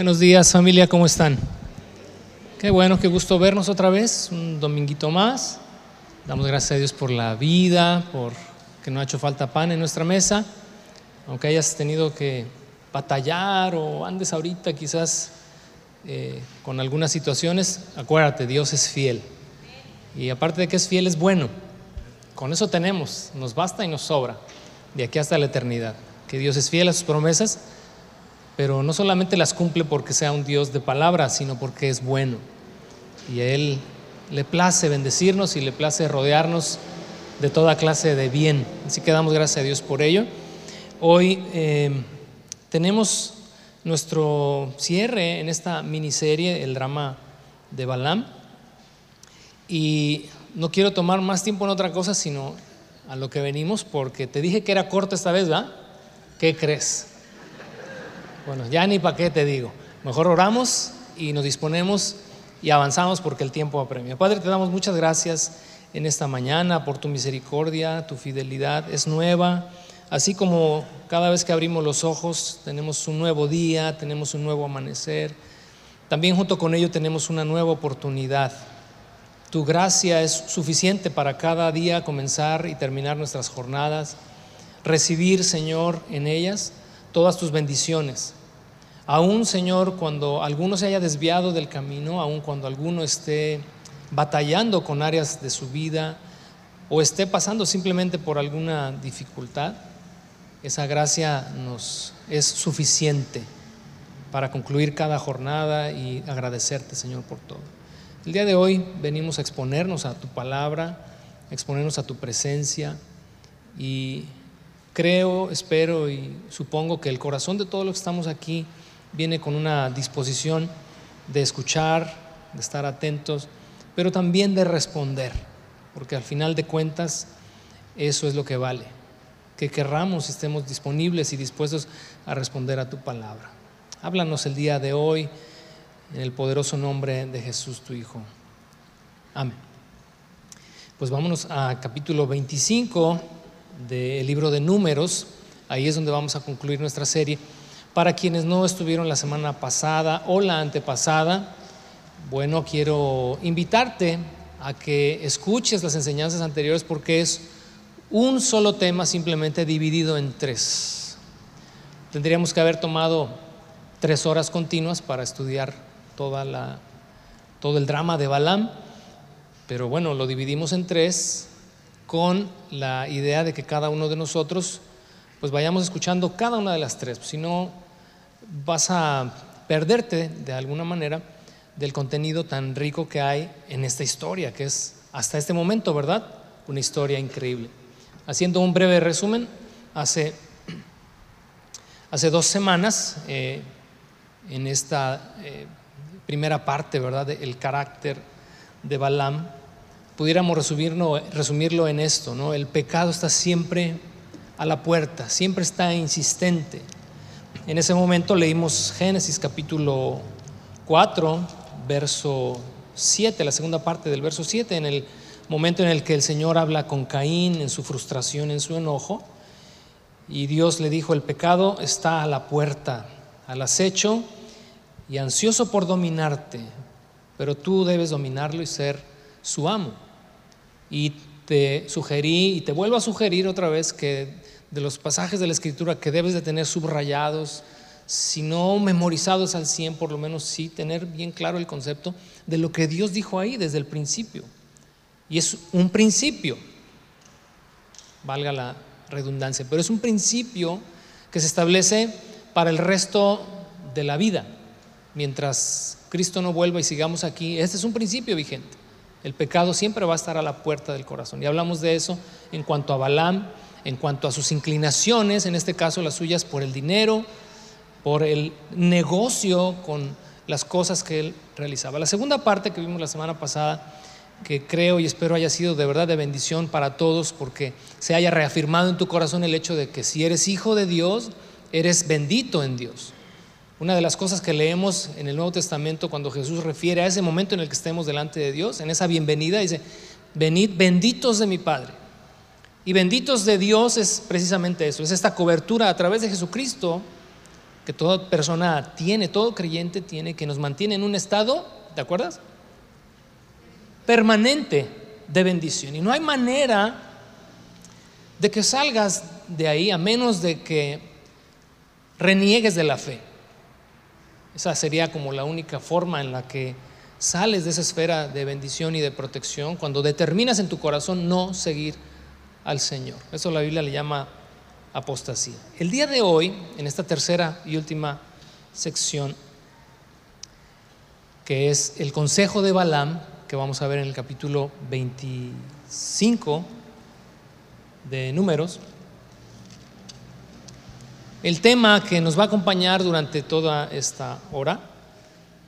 Buenos días familia, ¿cómo están? Qué bueno, qué gusto vernos otra vez, un dominguito más. Damos gracias a Dios por la vida, por que no ha hecho falta pan en nuestra mesa, aunque hayas tenido que batallar o andes ahorita quizás eh, con algunas situaciones, acuérdate, Dios es fiel. Y aparte de que es fiel, es bueno. Con eso tenemos, nos basta y nos sobra, de aquí hasta la eternidad. Que Dios es fiel a sus promesas pero no solamente las cumple porque sea un Dios de palabras, sino porque es bueno. Y a Él le place bendecirnos y le place rodearnos de toda clase de bien. Así que damos gracias a Dios por ello. Hoy eh, tenemos nuestro cierre en esta miniserie, el drama de Balaam. Y no quiero tomar más tiempo en otra cosa, sino a lo que venimos, porque te dije que era corto esta vez, ¿verdad? ¿Qué crees? Bueno, ya ni para qué te digo. Mejor oramos y nos disponemos y avanzamos porque el tiempo apremia. Padre, te damos muchas gracias en esta mañana por tu misericordia, tu fidelidad es nueva. Así como cada vez que abrimos los ojos tenemos un nuevo día, tenemos un nuevo amanecer, también junto con ello tenemos una nueva oportunidad. Tu gracia es suficiente para cada día comenzar y terminar nuestras jornadas, recibir, Señor, en ellas todas tus bendiciones. Aún, Señor, cuando alguno se haya desviado del camino, aún cuando alguno esté batallando con áreas de su vida o esté pasando simplemente por alguna dificultad, esa gracia nos es suficiente para concluir cada jornada y agradecerte, Señor, por todo. El día de hoy venimos a exponernos a tu palabra, a exponernos a tu presencia y creo, espero y supongo que el corazón de todos los que estamos aquí viene con una disposición de escuchar, de estar atentos, pero también de responder, porque al final de cuentas eso es lo que vale, que querramos y estemos disponibles y dispuestos a responder a tu palabra. Háblanos el día de hoy en el poderoso nombre de Jesús tu Hijo. Amén. Pues vámonos a capítulo 25 del libro de números, ahí es donde vamos a concluir nuestra serie. Para quienes no estuvieron la semana pasada o la antepasada, bueno, quiero invitarte a que escuches las enseñanzas anteriores porque es un solo tema simplemente dividido en tres. Tendríamos que haber tomado tres horas continuas para estudiar toda la, todo el drama de Balaam, pero bueno, lo dividimos en tres con la idea de que cada uno de nosotros pues vayamos escuchando cada una de las tres, si no vas a perderte de alguna manera del contenido tan rico que hay en esta historia, que es hasta este momento, ¿verdad? Una historia increíble. Haciendo un breve resumen, hace, hace dos semanas, eh, en esta eh, primera parte, ¿verdad?, el carácter de Balaam, pudiéramos resumirlo, resumirlo en esto, ¿no? El pecado está siempre a la puerta, siempre está insistente. En ese momento leímos Génesis capítulo 4, verso 7, la segunda parte del verso 7, en el momento en el que el Señor habla con Caín en su frustración, en su enojo, y Dios le dijo, el pecado está a la puerta, al acecho y ansioso por dominarte, pero tú debes dominarlo y ser su amo. Y te sugerí y te vuelvo a sugerir otra vez que de los pasajes de la escritura que debes de tener subrayados, si no memorizados al 100, por lo menos sí tener bien claro el concepto de lo que Dios dijo ahí desde el principio. Y es un principio, valga la redundancia, pero es un principio que se establece para el resto de la vida. Mientras Cristo no vuelva y sigamos aquí, este es un principio vigente. El pecado siempre va a estar a la puerta del corazón. Y hablamos de eso en cuanto a Balaam, en cuanto a sus inclinaciones, en este caso las suyas por el dinero, por el negocio con las cosas que él realizaba. La segunda parte que vimos la semana pasada, que creo y espero haya sido de verdad de bendición para todos, porque se haya reafirmado en tu corazón el hecho de que si eres hijo de Dios, eres bendito en Dios. Una de las cosas que leemos en el Nuevo Testamento cuando Jesús refiere a ese momento en el que estemos delante de Dios, en esa bienvenida, dice, venid benditos de mi Padre. Y benditos de Dios es precisamente eso, es esta cobertura a través de Jesucristo, que toda persona tiene, todo creyente tiene, que nos mantiene en un estado, ¿te acuerdas? Permanente de bendición. Y no hay manera de que salgas de ahí a menos de que reniegues de la fe. Esa sería como la única forma en la que sales de esa esfera de bendición y de protección cuando determinas en tu corazón no seguir al Señor. Eso la Biblia le llama apostasía. El día de hoy, en esta tercera y última sección, que es el consejo de Balaam, que vamos a ver en el capítulo 25 de Números, el tema que nos va a acompañar durante toda esta hora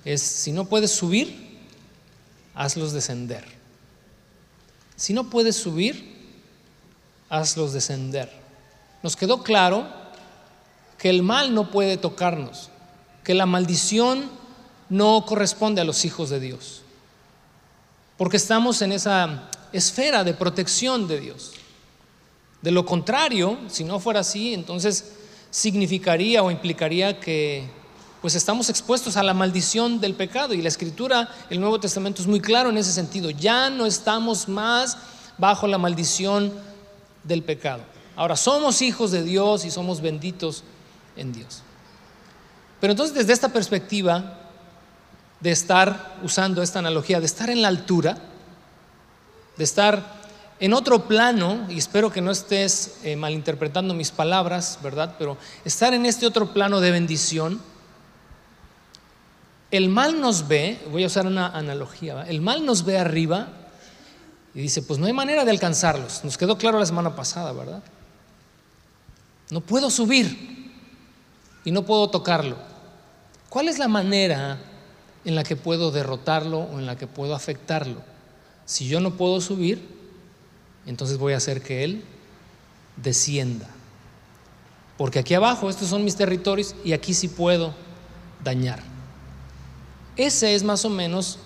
es, si no puedes subir, hazlos descender. Si no puedes subir, hazlos descender. Nos quedó claro que el mal no puede tocarnos, que la maldición no corresponde a los hijos de Dios, porque estamos en esa esfera de protección de Dios. De lo contrario, si no fuera así, entonces significaría o implicaría que pues estamos expuestos a la maldición del pecado y la escritura, el Nuevo Testamento es muy claro en ese sentido, ya no estamos más bajo la maldición del pecado. Ahora somos hijos de Dios y somos benditos en Dios. Pero entonces desde esta perspectiva de estar usando esta analogía, de estar en la altura, de estar en otro plano, y espero que no estés eh, malinterpretando mis palabras, ¿verdad? Pero estar en este otro plano de bendición, el mal nos ve, voy a usar una analogía, el mal nos ve arriba y dice, pues no hay manera de alcanzarlos. Nos quedó claro la semana pasada, ¿verdad? No puedo subir y no puedo tocarlo. ¿Cuál es la manera en la que puedo derrotarlo o en la que puedo afectarlo? Si yo no puedo subir, entonces voy a hacer que Él descienda. Porque aquí abajo, estos son mis territorios y aquí sí puedo dañar. Esa es más o menos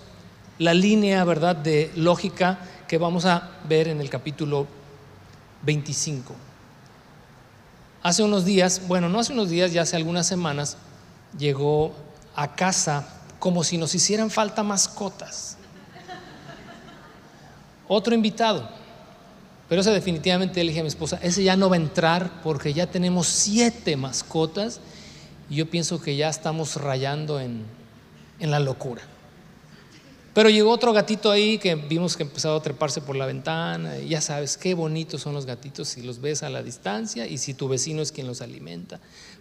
la línea, ¿verdad?, de lógica que vamos a ver en el capítulo 25. Hace unos días, bueno, no hace unos días, ya hace algunas semanas, llegó a casa como si nos hicieran falta mascotas. Otro invitado. Pero ese definitivamente le dije a mi esposa, ese ya no va a entrar porque ya tenemos siete mascotas y yo pienso que ya estamos rayando en, en la locura. Pero llegó otro gatito ahí que vimos que empezaba a treparse por la ventana. Ya sabes qué bonitos son los gatitos si los ves a la distancia y si tu vecino es quien los alimenta.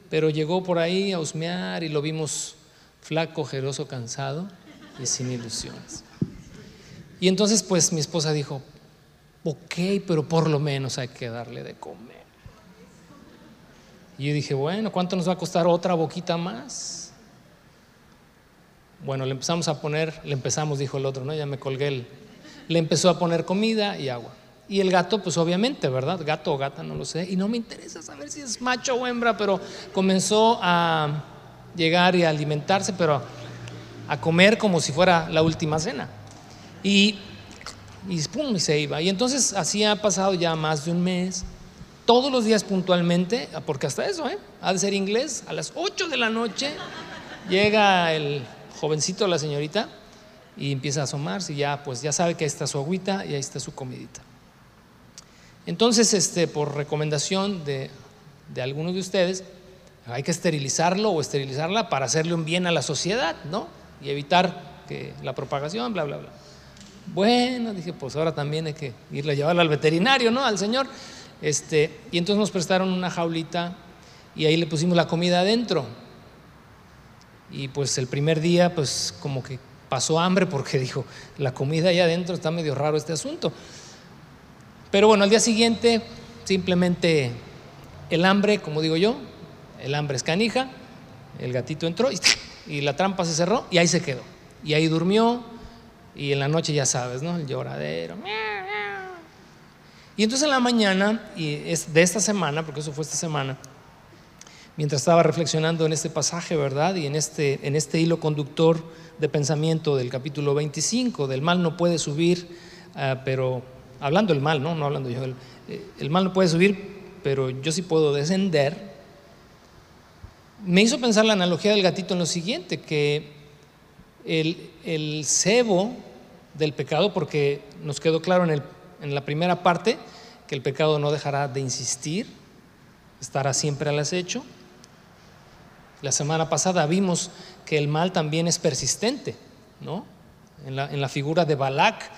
Pero llegó por ahí a husmear y lo vimos flaco, jeroso, cansado y sin ilusiones. Y entonces pues mi esposa dijo, ok, pero por lo menos hay que darle de comer. Y yo dije, bueno, ¿cuánto nos va a costar otra boquita más? Bueno, le empezamos a poner, le empezamos, dijo el otro, ¿no? Ya me colgué el, le empezó a poner comida y agua. Y el gato, pues obviamente, ¿verdad? Gato o gata, no lo sé. Y no me interesa saber si es macho o hembra, pero comenzó a llegar y a alimentarse, pero a comer como si fuera la última cena. Y y pum, se iba. Y entonces así ha pasado ya más de un mes, todos los días puntualmente, porque hasta eso, ¿eh? ha de ser inglés, a las 8 de la noche llega el jovencito, la señorita, y empieza a asomarse y ya, pues ya sabe que ahí está su agüita y ahí está su comidita. Entonces, este, por recomendación de, de algunos de ustedes, hay que esterilizarlo o esterilizarla para hacerle un bien a la sociedad, ¿no? Y evitar que la propagación, bla, bla, bla. Bueno, dije, pues ahora también hay que irle a llevarlo al veterinario, ¿no? Al señor. Este, y entonces nos prestaron una jaulita y ahí le pusimos la comida adentro. Y pues el primer día, pues como que pasó hambre porque dijo, la comida ahí adentro está medio raro este asunto. Pero bueno, al día siguiente, simplemente el hambre, como digo yo, el hambre es canija, el gatito entró y, y la trampa se cerró y ahí se quedó. Y ahí durmió, y en la noche ya sabes, ¿no? El lloradero. Y entonces en la mañana, y es de esta semana, porque eso fue esta semana, mientras estaba reflexionando en este pasaje, ¿verdad? Y en este, en este hilo conductor de pensamiento del capítulo 25, del mal no puede subir, ah, pero hablando del mal, ¿no? No hablando yo, el, el mal no puede subir, pero yo sí puedo descender. me hizo pensar la analogía del gatito en lo siguiente, que el, cebo del pecado, porque nos quedó claro en, la primera parte que el pecado no dejará de insistir, estará siempre al acecho. La semana pasada vimos que el mal también es persistente, ¿no? En la, figura de Balak,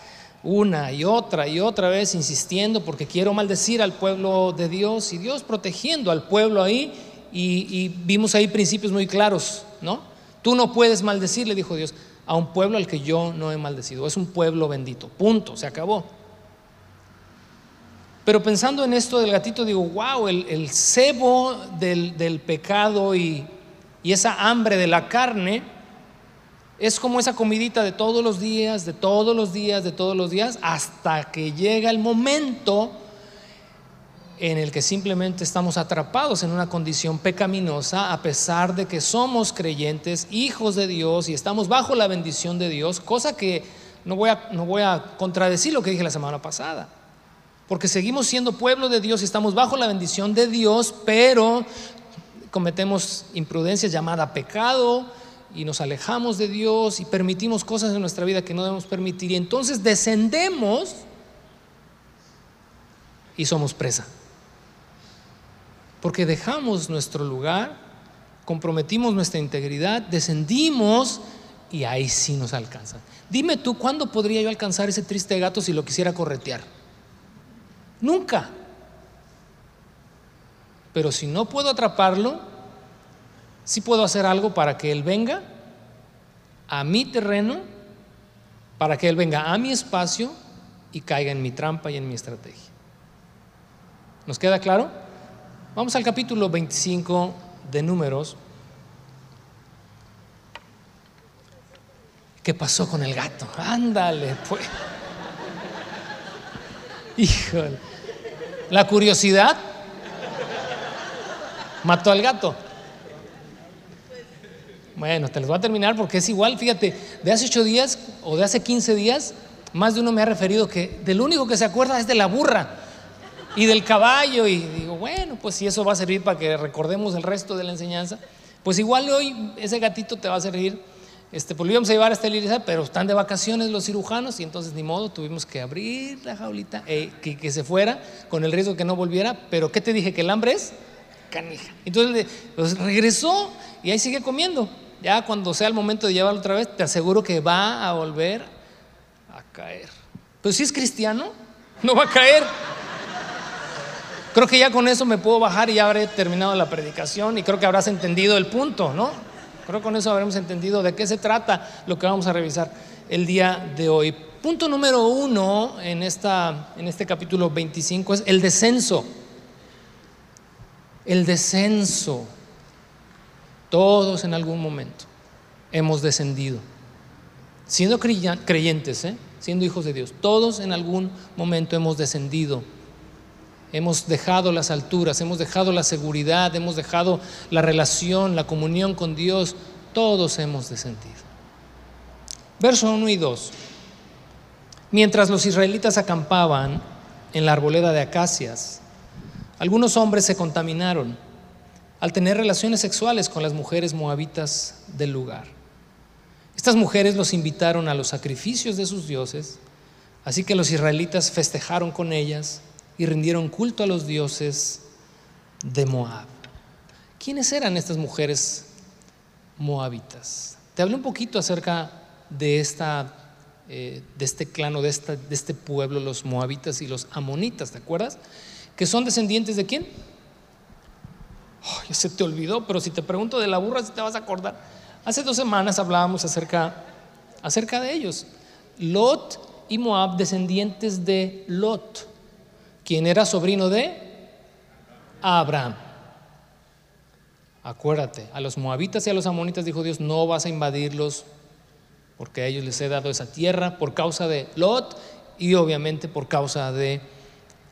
una y otra y otra vez insistiendo porque quiero maldecir al pueblo de Dios y Dios protegiendo al pueblo ahí y, vimos ahí principios muy claros, ¿no? Tú no puedes maldecir, le dijo Dios, a un pueblo al que yo no he maldecido, es un pueblo bendito, punto, se acabó. Pero pensando en esto del gatito, digo, wow, el, el cebo del, del pecado y, y esa hambre de la carne es como esa comidita de todos los días, de todos los días, de todos los días, hasta que llega el momento en el que simplemente estamos atrapados en una condición pecaminosa, a pesar de que somos creyentes, hijos de Dios y estamos bajo la bendición de Dios, cosa que no voy a, no voy a contradecir lo que dije la semana pasada. Porque seguimos siendo pueblo de Dios y estamos bajo la bendición de Dios, pero cometemos imprudencia llamada pecado y nos alejamos de Dios y permitimos cosas en nuestra vida que no debemos permitir y entonces descendemos y somos presa. Porque dejamos nuestro lugar, comprometimos nuestra integridad, descendimos y ahí sí nos alcanzan. Dime tú, ¿cuándo podría yo alcanzar ese triste gato si lo quisiera corretear? Nunca. Pero si no puedo atraparlo, sí puedo hacer algo para que Él venga a mi terreno, para que Él venga a mi espacio y caiga en mi trampa y en mi estrategia. ¿Nos queda claro? Vamos al capítulo 25 de números. ¿Qué pasó con el gato? Ándale, pues. Híjole. La curiosidad mató al gato. Bueno, te los voy a terminar porque es igual, fíjate, de hace ocho días o de hace 15 días, más de uno me ha referido que del único que se acuerda es de la burra y del caballo. Y digo, bueno, pues si eso va a servir para que recordemos el resto de la enseñanza, pues igual hoy ese gatito te va a servir este, pues lo íbamos a llevar a esterilizar, pero están de vacaciones los cirujanos y entonces ni modo, tuvimos que abrir la jaulita, eh, que, que, se fuera con el riesgo de que no volviera. Pero ¿qué te dije? Que el hambre es canija. Entonces pues, regresó y ahí sigue comiendo. Ya cuando sea el momento de llevarlo otra vez, te aseguro que va a volver a caer. Pero si es cristiano, no va a caer. Creo que ya con eso me puedo bajar y ya habré terminado la predicación y creo que habrás entendido el punto, ¿no? Creo que con eso habremos entendido de qué se trata lo que vamos a revisar el día de hoy. Punto número uno en, esta, en este capítulo 25 es el descenso. El descenso. Todos en algún momento hemos descendido. Siendo creyentes, ¿eh? siendo hijos de Dios, todos en algún momento hemos descendido. Hemos dejado las alturas, hemos dejado la seguridad, hemos dejado la relación, la comunión con Dios. Todos hemos descendido. Verso 1 y 2. Mientras los israelitas acampaban en la arboleda de acacias, algunos hombres se contaminaron al tener relaciones sexuales con las mujeres moabitas del lugar. Estas mujeres los invitaron a los sacrificios de sus dioses, así que los israelitas festejaron con ellas y rindieron culto a los dioses de Moab. ¿Quiénes eran estas mujeres moabitas? Te hablé un poquito acerca de, esta, eh, de este clan o de, este pueblo, los moabitas y los amonitas, ¿te acuerdas? Que son descendientes de quién? Oh, ya se te olvidó, pero si te pregunto de la burra, si te vas a acordar. Hace dos semanas hablábamos acerca, acerca de ellos. Lot y Moab, descendientes de Lot quien era sobrino de Abraham. Acuérdate, a los moabitas y a los amonitas dijo Dios, no vas a invadirlos porque a ellos les he dado esa tierra por causa de Lot y obviamente por causa de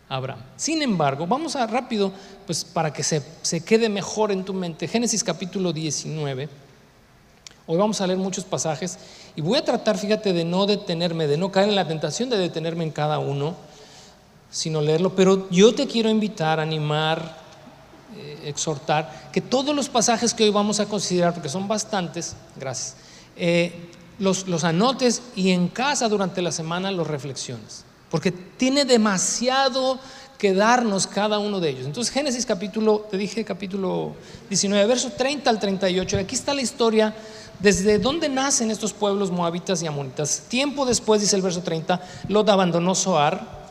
Abraham. Sin embargo, vamos a rápido, pues para que se, se quede mejor en tu mente, Génesis capítulo 19. Hoy vamos a leer muchos pasajes y voy a tratar, fíjate, de no detenerme, de no caer en la tentación de detenerme en cada uno sino leerlo. Pero yo te quiero invitar, animar, eh, exhortar que todos los pasajes que hoy vamos a considerar, porque son bastantes, gracias, eh, los, los anotes y en casa durante la semana los reflexiones, porque tiene demasiado que darnos cada uno de ellos. Entonces Génesis capítulo, te dije capítulo 19, verso 30 al 38, aquí está la historia desde dónde nacen estos pueblos moabitas y amonitas. Tiempo después, dice el verso 30, Lot abandonó Soar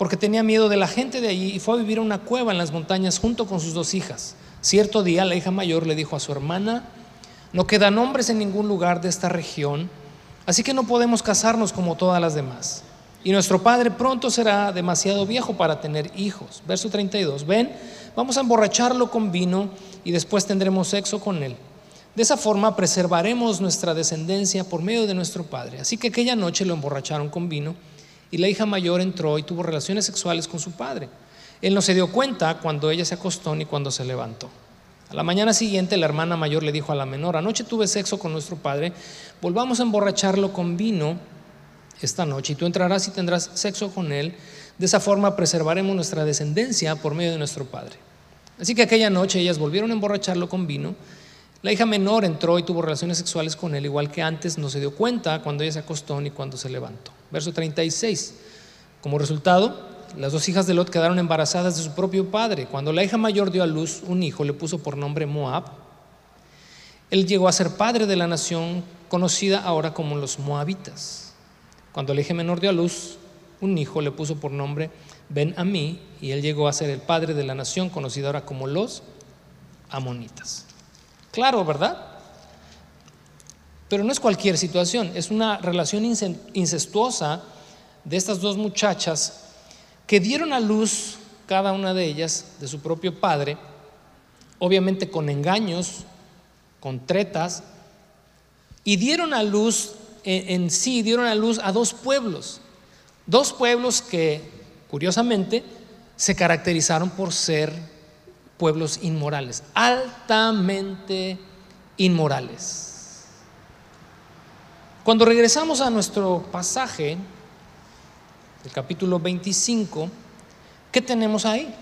porque tenía miedo de la gente de allí y fue a vivir a una cueva en las montañas junto con sus dos hijas. Cierto día la hija mayor le dijo a su hermana, no quedan hombres en ningún lugar de esta región, así que no podemos casarnos como todas las demás. Y nuestro padre pronto será demasiado viejo para tener hijos. Verso 32, ven, vamos a emborracharlo con vino y después tendremos sexo con él. De esa forma preservaremos nuestra descendencia por medio de nuestro padre. Así que aquella noche lo emborracharon con vino y la hija mayor entró y tuvo relaciones sexuales con su padre. Él no se dio cuenta cuando ella se acostó ni cuando se levantó. A la mañana siguiente la hermana mayor le dijo a la menor, anoche tuve sexo con nuestro padre, volvamos a emborracharlo con vino esta noche y tú entrarás y tendrás sexo con él. De esa forma preservaremos nuestra descendencia por medio de nuestro padre. Así que aquella noche ellas volvieron a emborracharlo con vino la hija menor entró y tuvo relaciones sexuales con él, igual que antes no se dio cuenta cuando ella se acostó ni cuando se levantó. Verso 36. Como resultado, las dos hijas de Lot quedaron embarazadas de su propio padre. Cuando la hija mayor dio a luz un hijo, le puso por nombre Moab. Él llegó a ser padre de la nación conocida ahora como los Moabitas. Cuando la hija menor dio a luz un hijo, le puso por nombre Ben Amí, y él llegó a ser el padre de la nación conocida ahora como los Amonitas. Claro, ¿verdad? Pero no es cualquier situación, es una relación incestuosa de estas dos muchachas que dieron a luz cada una de ellas de su propio padre, obviamente con engaños, con tretas, y dieron a luz en, en sí, dieron a luz a dos pueblos, dos pueblos que, curiosamente, se caracterizaron por ser pueblos inmorales, altamente inmorales. Cuando regresamos a nuestro pasaje, el capítulo 25, ¿qué tenemos ahí?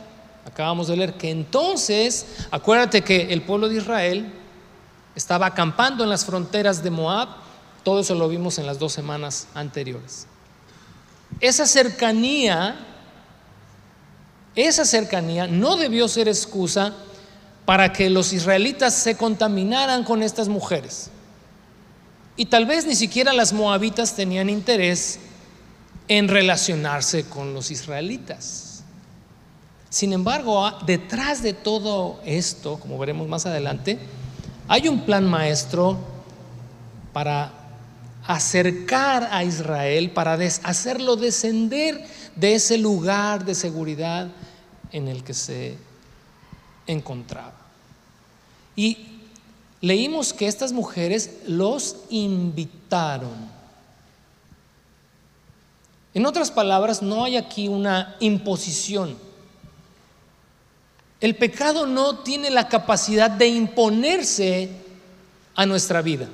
Acabamos de leer que entonces, acuérdate que el pueblo de Israel estaba acampando en las fronteras de Moab, todo eso lo vimos en las dos semanas anteriores. Esa cercanía esa cercanía no debió ser excusa para que los israelitas se contaminaran con estas mujeres. Y tal vez ni siquiera las moabitas tenían interés en relacionarse con los israelitas. Sin embargo, detrás de todo esto, como veremos más adelante, hay un plan maestro para acercar a Israel, para hacerlo descender de ese lugar de seguridad en el que se encontraba. Y leímos que estas mujeres los invitaron. En otras palabras, no hay aquí una imposición. El pecado no tiene la capacidad de imponerse a nuestra vida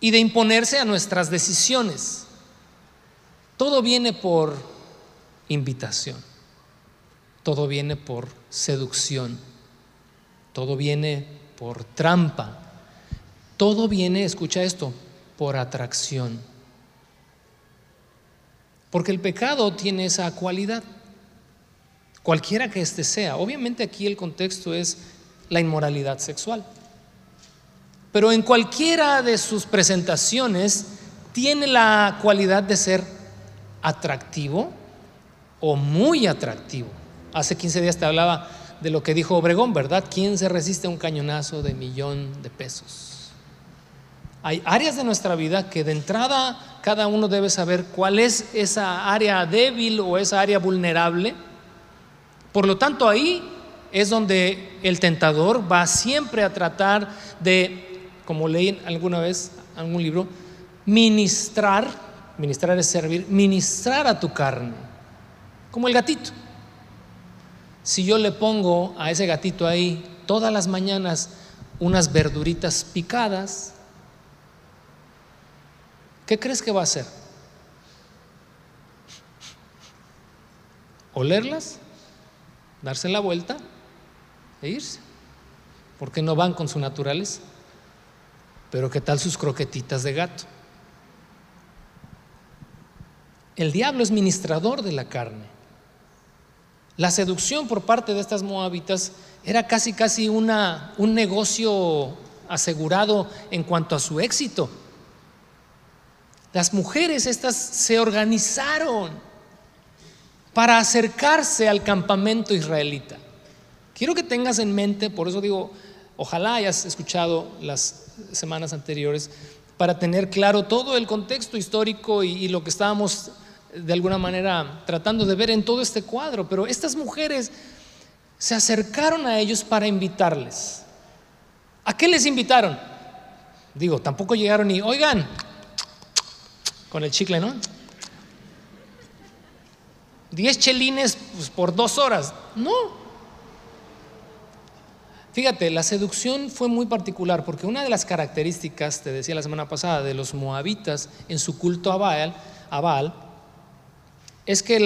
y de imponerse a nuestras decisiones. Todo viene por invitación. Todo viene por seducción. Todo viene por trampa. Todo viene, escucha esto, por atracción. Porque el pecado tiene esa cualidad. Cualquiera que éste sea. Obviamente aquí el contexto es la inmoralidad sexual. Pero en cualquiera de sus presentaciones tiene la cualidad de ser atractivo o muy atractivo. Hace 15 días te hablaba de lo que dijo Obregón, ¿verdad? ¿Quién se resiste a un cañonazo de millón de pesos? Hay áreas de nuestra vida que de entrada cada uno debe saber cuál es esa área débil o esa área vulnerable. Por lo tanto, ahí es donde el tentador va siempre a tratar de, como leí alguna vez en algún libro, ministrar, ministrar es servir, ministrar a tu carne, como el gatito. Si yo le pongo a ese gatito ahí todas las mañanas unas verduritas picadas, ¿qué crees que va a hacer? ¿Olerlas? ¿Darse la vuelta? e irse. Porque no van con su naturaleza. Pero ¿qué tal sus croquetitas de gato? El diablo es ministrador de la carne. La seducción por parte de estas moabitas era casi casi una, un negocio asegurado en cuanto a su éxito. Las mujeres estas se organizaron para acercarse al campamento israelita. Quiero que tengas en mente, por eso digo, ojalá hayas escuchado las semanas anteriores, para tener claro todo el contexto histórico y, y lo que estábamos de alguna manera tratando de ver en todo este cuadro. Pero estas mujeres se acercaron a ellos para invitarles. ¿A qué les invitaron? Digo, tampoco llegaron y, oigan, con el chicle, ¿no? Diez chelines pues, por dos horas. No. Fíjate, la seducción fue muy particular porque una de las características, te decía la semana pasada, de los moabitas en su culto a Baal, a Baal es que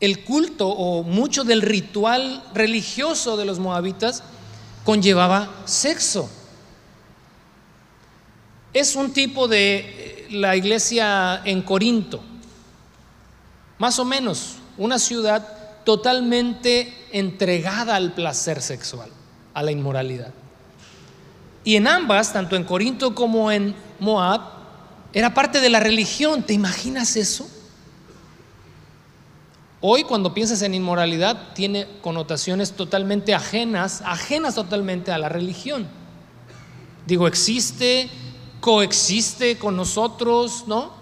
el culto o mucho del ritual religioso de los moabitas conllevaba sexo. Es un tipo de la iglesia en Corinto, más o menos, una ciudad totalmente entregada al placer sexual, a la inmoralidad. Y en ambas, tanto en Corinto como en Moab, era parte de la religión. ¿Te imaginas eso? Hoy cuando piensas en inmoralidad tiene connotaciones totalmente ajenas, ajenas totalmente a la religión. Digo, existe coexiste con nosotros, ¿no?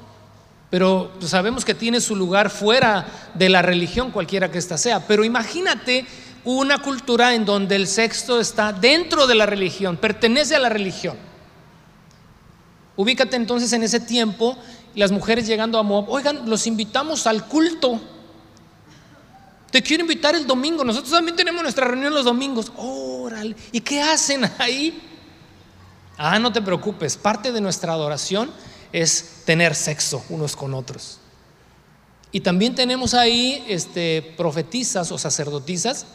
Pero sabemos que tiene su lugar fuera de la religión, cualquiera que ésta sea. Pero imagínate una cultura en donde el sexo está dentro de la religión, pertenece a la religión. Ubícate entonces en ese tiempo, las mujeres llegando a Moab, oigan, los invitamos al culto. Te quiero invitar el domingo, nosotros también tenemos nuestra reunión los domingos. Órale, ¿y qué hacen ahí? Ah, no te preocupes, parte de nuestra adoración es tener sexo unos con otros. Y también tenemos ahí este, profetizas o sacerdotisas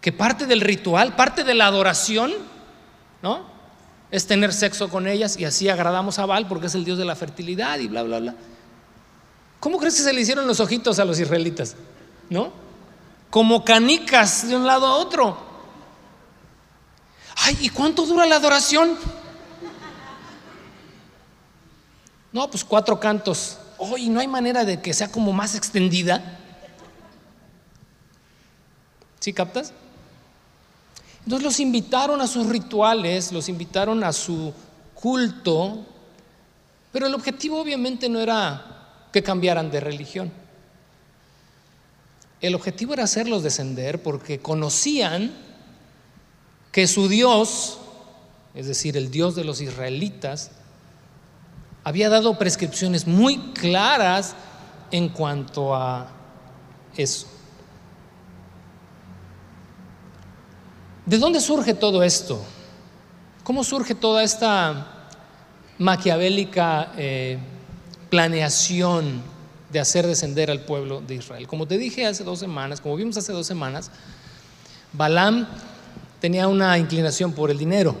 que parte del ritual, parte de la adoración, ¿no? Es tener sexo con ellas y así agradamos a Baal porque es el dios de la fertilidad y bla, bla, bla. ¿Cómo crees que se le hicieron los ojitos a los israelitas? ¿No? Como canicas de un lado a otro. Ay, ¿y cuánto dura la adoración? No, pues cuatro cantos. Oye, ¿no hay manera de que sea como más extendida? ¿Sí captas? Entonces los invitaron a sus rituales, los invitaron a su culto, pero el objetivo obviamente no era que cambiaran de religión. El objetivo era hacerlos descender porque conocían que su Dios, es decir, el Dios de los israelitas, había dado prescripciones muy claras en cuanto a eso. ¿De dónde surge todo esto? ¿Cómo surge toda esta maquiavélica eh, planeación de hacer descender al pueblo de Israel? Como te dije hace dos semanas, como vimos hace dos semanas, Balaam tenía una inclinación por el dinero.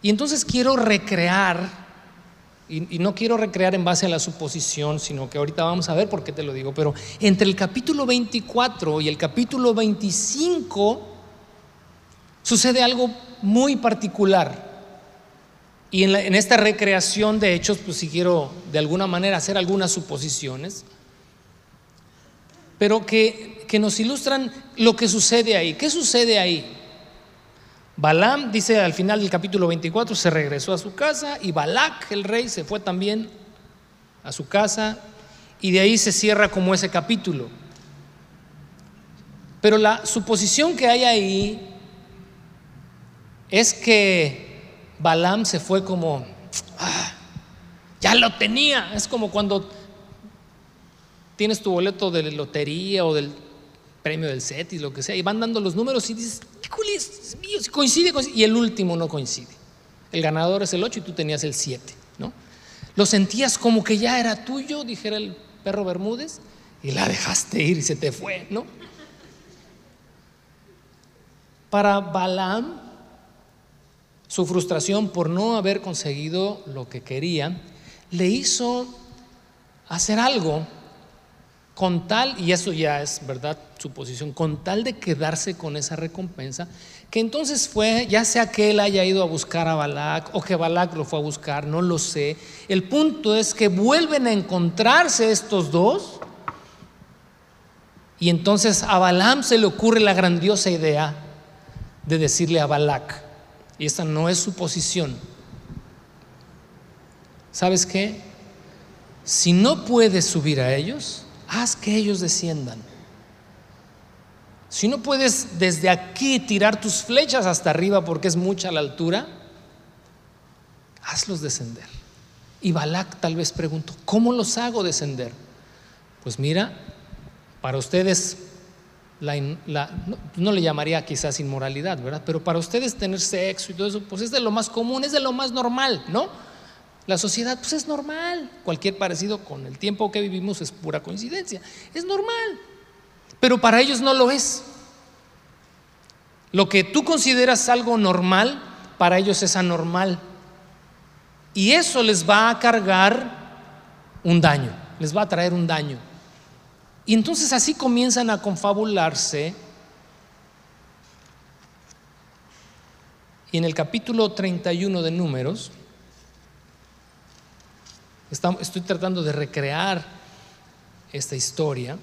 Y entonces quiero recrear, y, no quiero recrear en base a la suposición, sino que ahorita vamos a ver por qué te lo digo, pero entre el capítulo 24 y el capítulo 25 sucede algo muy particular. Y en, esta recreación de hechos, pues si quiero de alguna manera hacer algunas suposiciones, pero que, que nos ilustran lo que sucede ahí. ¿Qué sucede ahí? Balaam dice al final del capítulo 24, se regresó a su casa y Balac, el rey, se fue también a su casa y de ahí se cierra como ese capítulo. Pero la suposición que hay ahí es que Balaam se fue como, ah, ya lo tenía, es como cuando tienes tu boleto de lotería o del premio del y lo que sea, y van dando los números y dices, es mío, si coincide, y el último no coincide. El ganador es el 8 y tú tenías el 7, ¿no? Lo sentías como que ya era tuyo, dijera el perro Bermúdez, y la dejaste ir y se te fue, ¿no? Para Balaam, su frustración por no haber conseguido lo que quería, le hizo hacer algo con tal, y eso ya es verdad su posición, con tal de quedarse con esa recompensa, que entonces fue, ya sea que él haya ido a buscar a Balac o que Balac lo fue a buscar, no lo sé. El punto es que vuelven a encontrarse estos dos y entonces a Balaam se le ocurre la grandiosa idea de decirle a Balac, y esta no es su posición, ¿sabes qué? Si no puedes subir a ellos, haz que ellos desciendan. Si no puedes desde aquí tirar tus flechas hasta arriba porque es mucha la altura, hazlos descender. Y Balak tal vez preguntó, ¿cómo los hago descender? Pues mira, para ustedes no, le llamaría quizás inmoralidad, ¿verdad? Pero para ustedes tener sexo y todo eso, pues es de lo más común, es de lo más normal, ¿no? La sociedad, pues es normal. Cualquier parecido con el tiempo que vivimos es pura coincidencia. Es normal. Pero para ellos no lo es. Lo que tú consideras algo normal, para ellos es anormal. Y eso les va a cargar un daño, les va a traer un daño. Y entonces así comienzan a confabularse. Y en el capítulo 31 de Números, estoy tratando de recrear esta historia.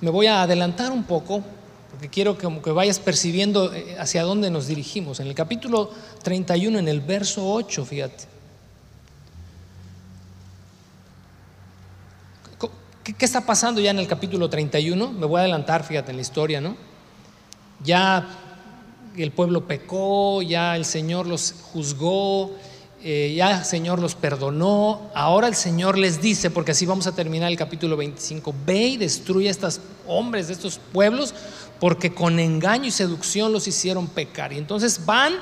Me voy a adelantar un poco porque quiero que, que vayas percibiendo eh, hacia dónde nos dirigimos. En el capítulo 31, en el verso 8, fíjate. ¿Qué, ¿Qué, está pasando ya en el capítulo 31? Me voy a adelantar, fíjate, en la historia, ¿no? Ya el pueblo pecó, ya el Señor los juzgó, eh, ya el Señor los perdonó. Ahora el Señor les dice, porque así vamos a terminar el capítulo 25, ve y destruye a estos hombres de estos pueblos, porque con engaño y seducción los hicieron pecar. Y entonces van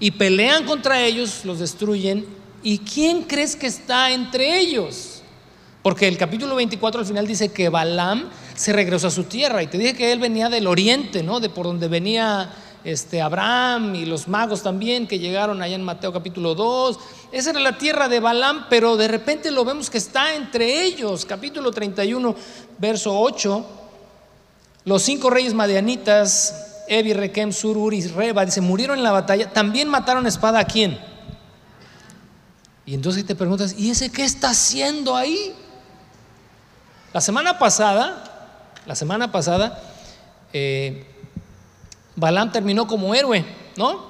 y pelean contra ellos, los destruyen. ¿Y quién crees que está entre ellos? Porque el capítulo 24 al final dice que Balaam se regresó a su tierra. Y te dije que él venía del oriente, ¿no? De por donde venía este, Abraham y los magos también que llegaron allá en Mateo capítulo 2. Esa era la tierra de Balaam, pero de repente lo vemos que está entre ellos. Capítulo 31, verso 8. Los cinco reyes madianitas, Evi, Rekem, Sur, y Reba, dice, murieron en la batalla. También mataron espada a quién? Y entonces te preguntas, ¿y ese qué está haciendo ahí? La semana pasada, la semana pasada, eh, Balaam terminó como héroe, ¿no?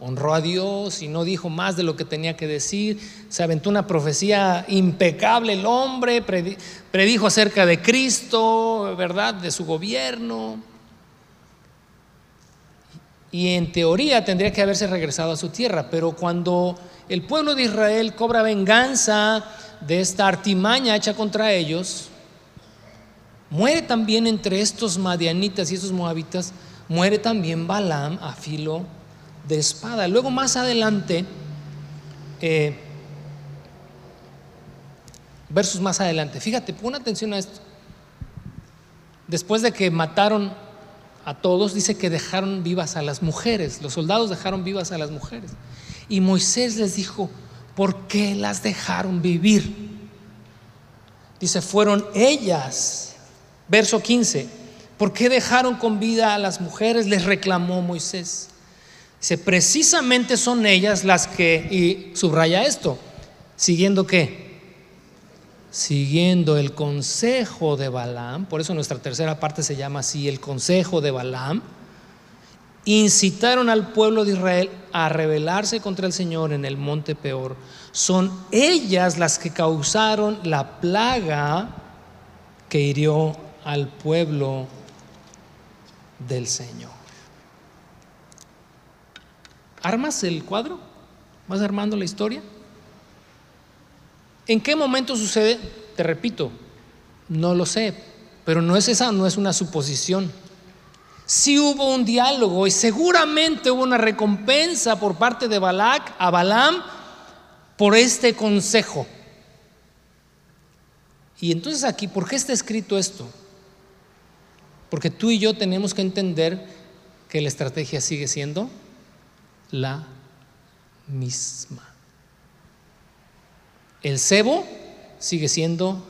Honró a Dios y no dijo más de lo que tenía que decir. Se aventó una profecía impecable el hombre, predijo acerca de Cristo, ¿verdad? De su gobierno. Y en teoría tendría que haberse regresado a su tierra, pero cuando el pueblo de Israel cobra venganza de esta artimaña hecha contra ellos, muere también entre estos madianitas y estos moabitas muere también Balaam a filo de espada. Luego más adelante, eh, versos más adelante, fíjate, pon atención a esto. Después de que mataron a todos, dice que dejaron vivas a las mujeres, los soldados dejaron vivas a las mujeres. Y Moisés les dijo, ¿por qué las dejaron vivir? Dice, fueron ellas, verso 15, ¿Por qué dejaron con vida a las mujeres? Les reclamó Moisés. Dice, precisamente son ellas las que, y subraya esto, siguiendo qué? Siguiendo el consejo de Balaam, por eso nuestra tercera parte se llama así, el consejo de Balaam, incitaron al pueblo de Israel a rebelarse contra el Señor en el monte Peor. Son ellas las que causaron la plaga que hirió al pueblo del Señor. ¿Armas el cuadro? ¿Vas armando la historia? ¿En qué momento sucede? Te repito, no lo sé, pero no es esa, no es una suposición. Sí hubo un diálogo y seguramente hubo una recompensa por parte de Balac a Balaam por este consejo. Y entonces aquí, ¿por qué está escrito esto? Porque tú y yo tenemos que entender que la estrategia sigue siendo la misma. El cebo sigue siendo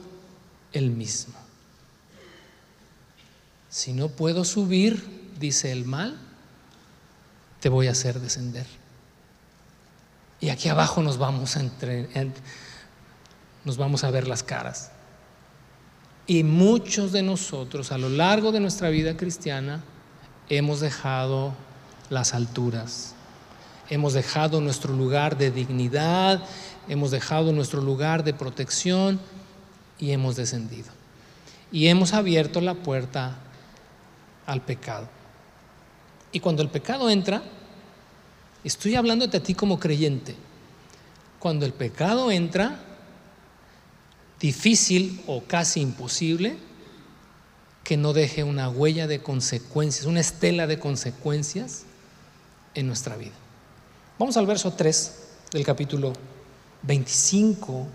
el mismo. Si no puedo subir, dice el mal, te voy a hacer descender. Y aquí abajo nos vamos a entre, nos vamos a ver las caras. Y muchos de nosotros a lo largo de nuestra vida cristiana hemos dejado las alturas, hemos dejado nuestro lugar de dignidad, hemos dejado nuestro lugar de protección y hemos descendido. Y hemos abierto la puerta al pecado. Y cuando el pecado entra, estoy hablando de ti como creyente, cuando el pecado entra, difícil o casi imposible que no deje una huella de consecuencias, una estela de consecuencias en nuestra vida. Vamos al verso 3 del capítulo 25.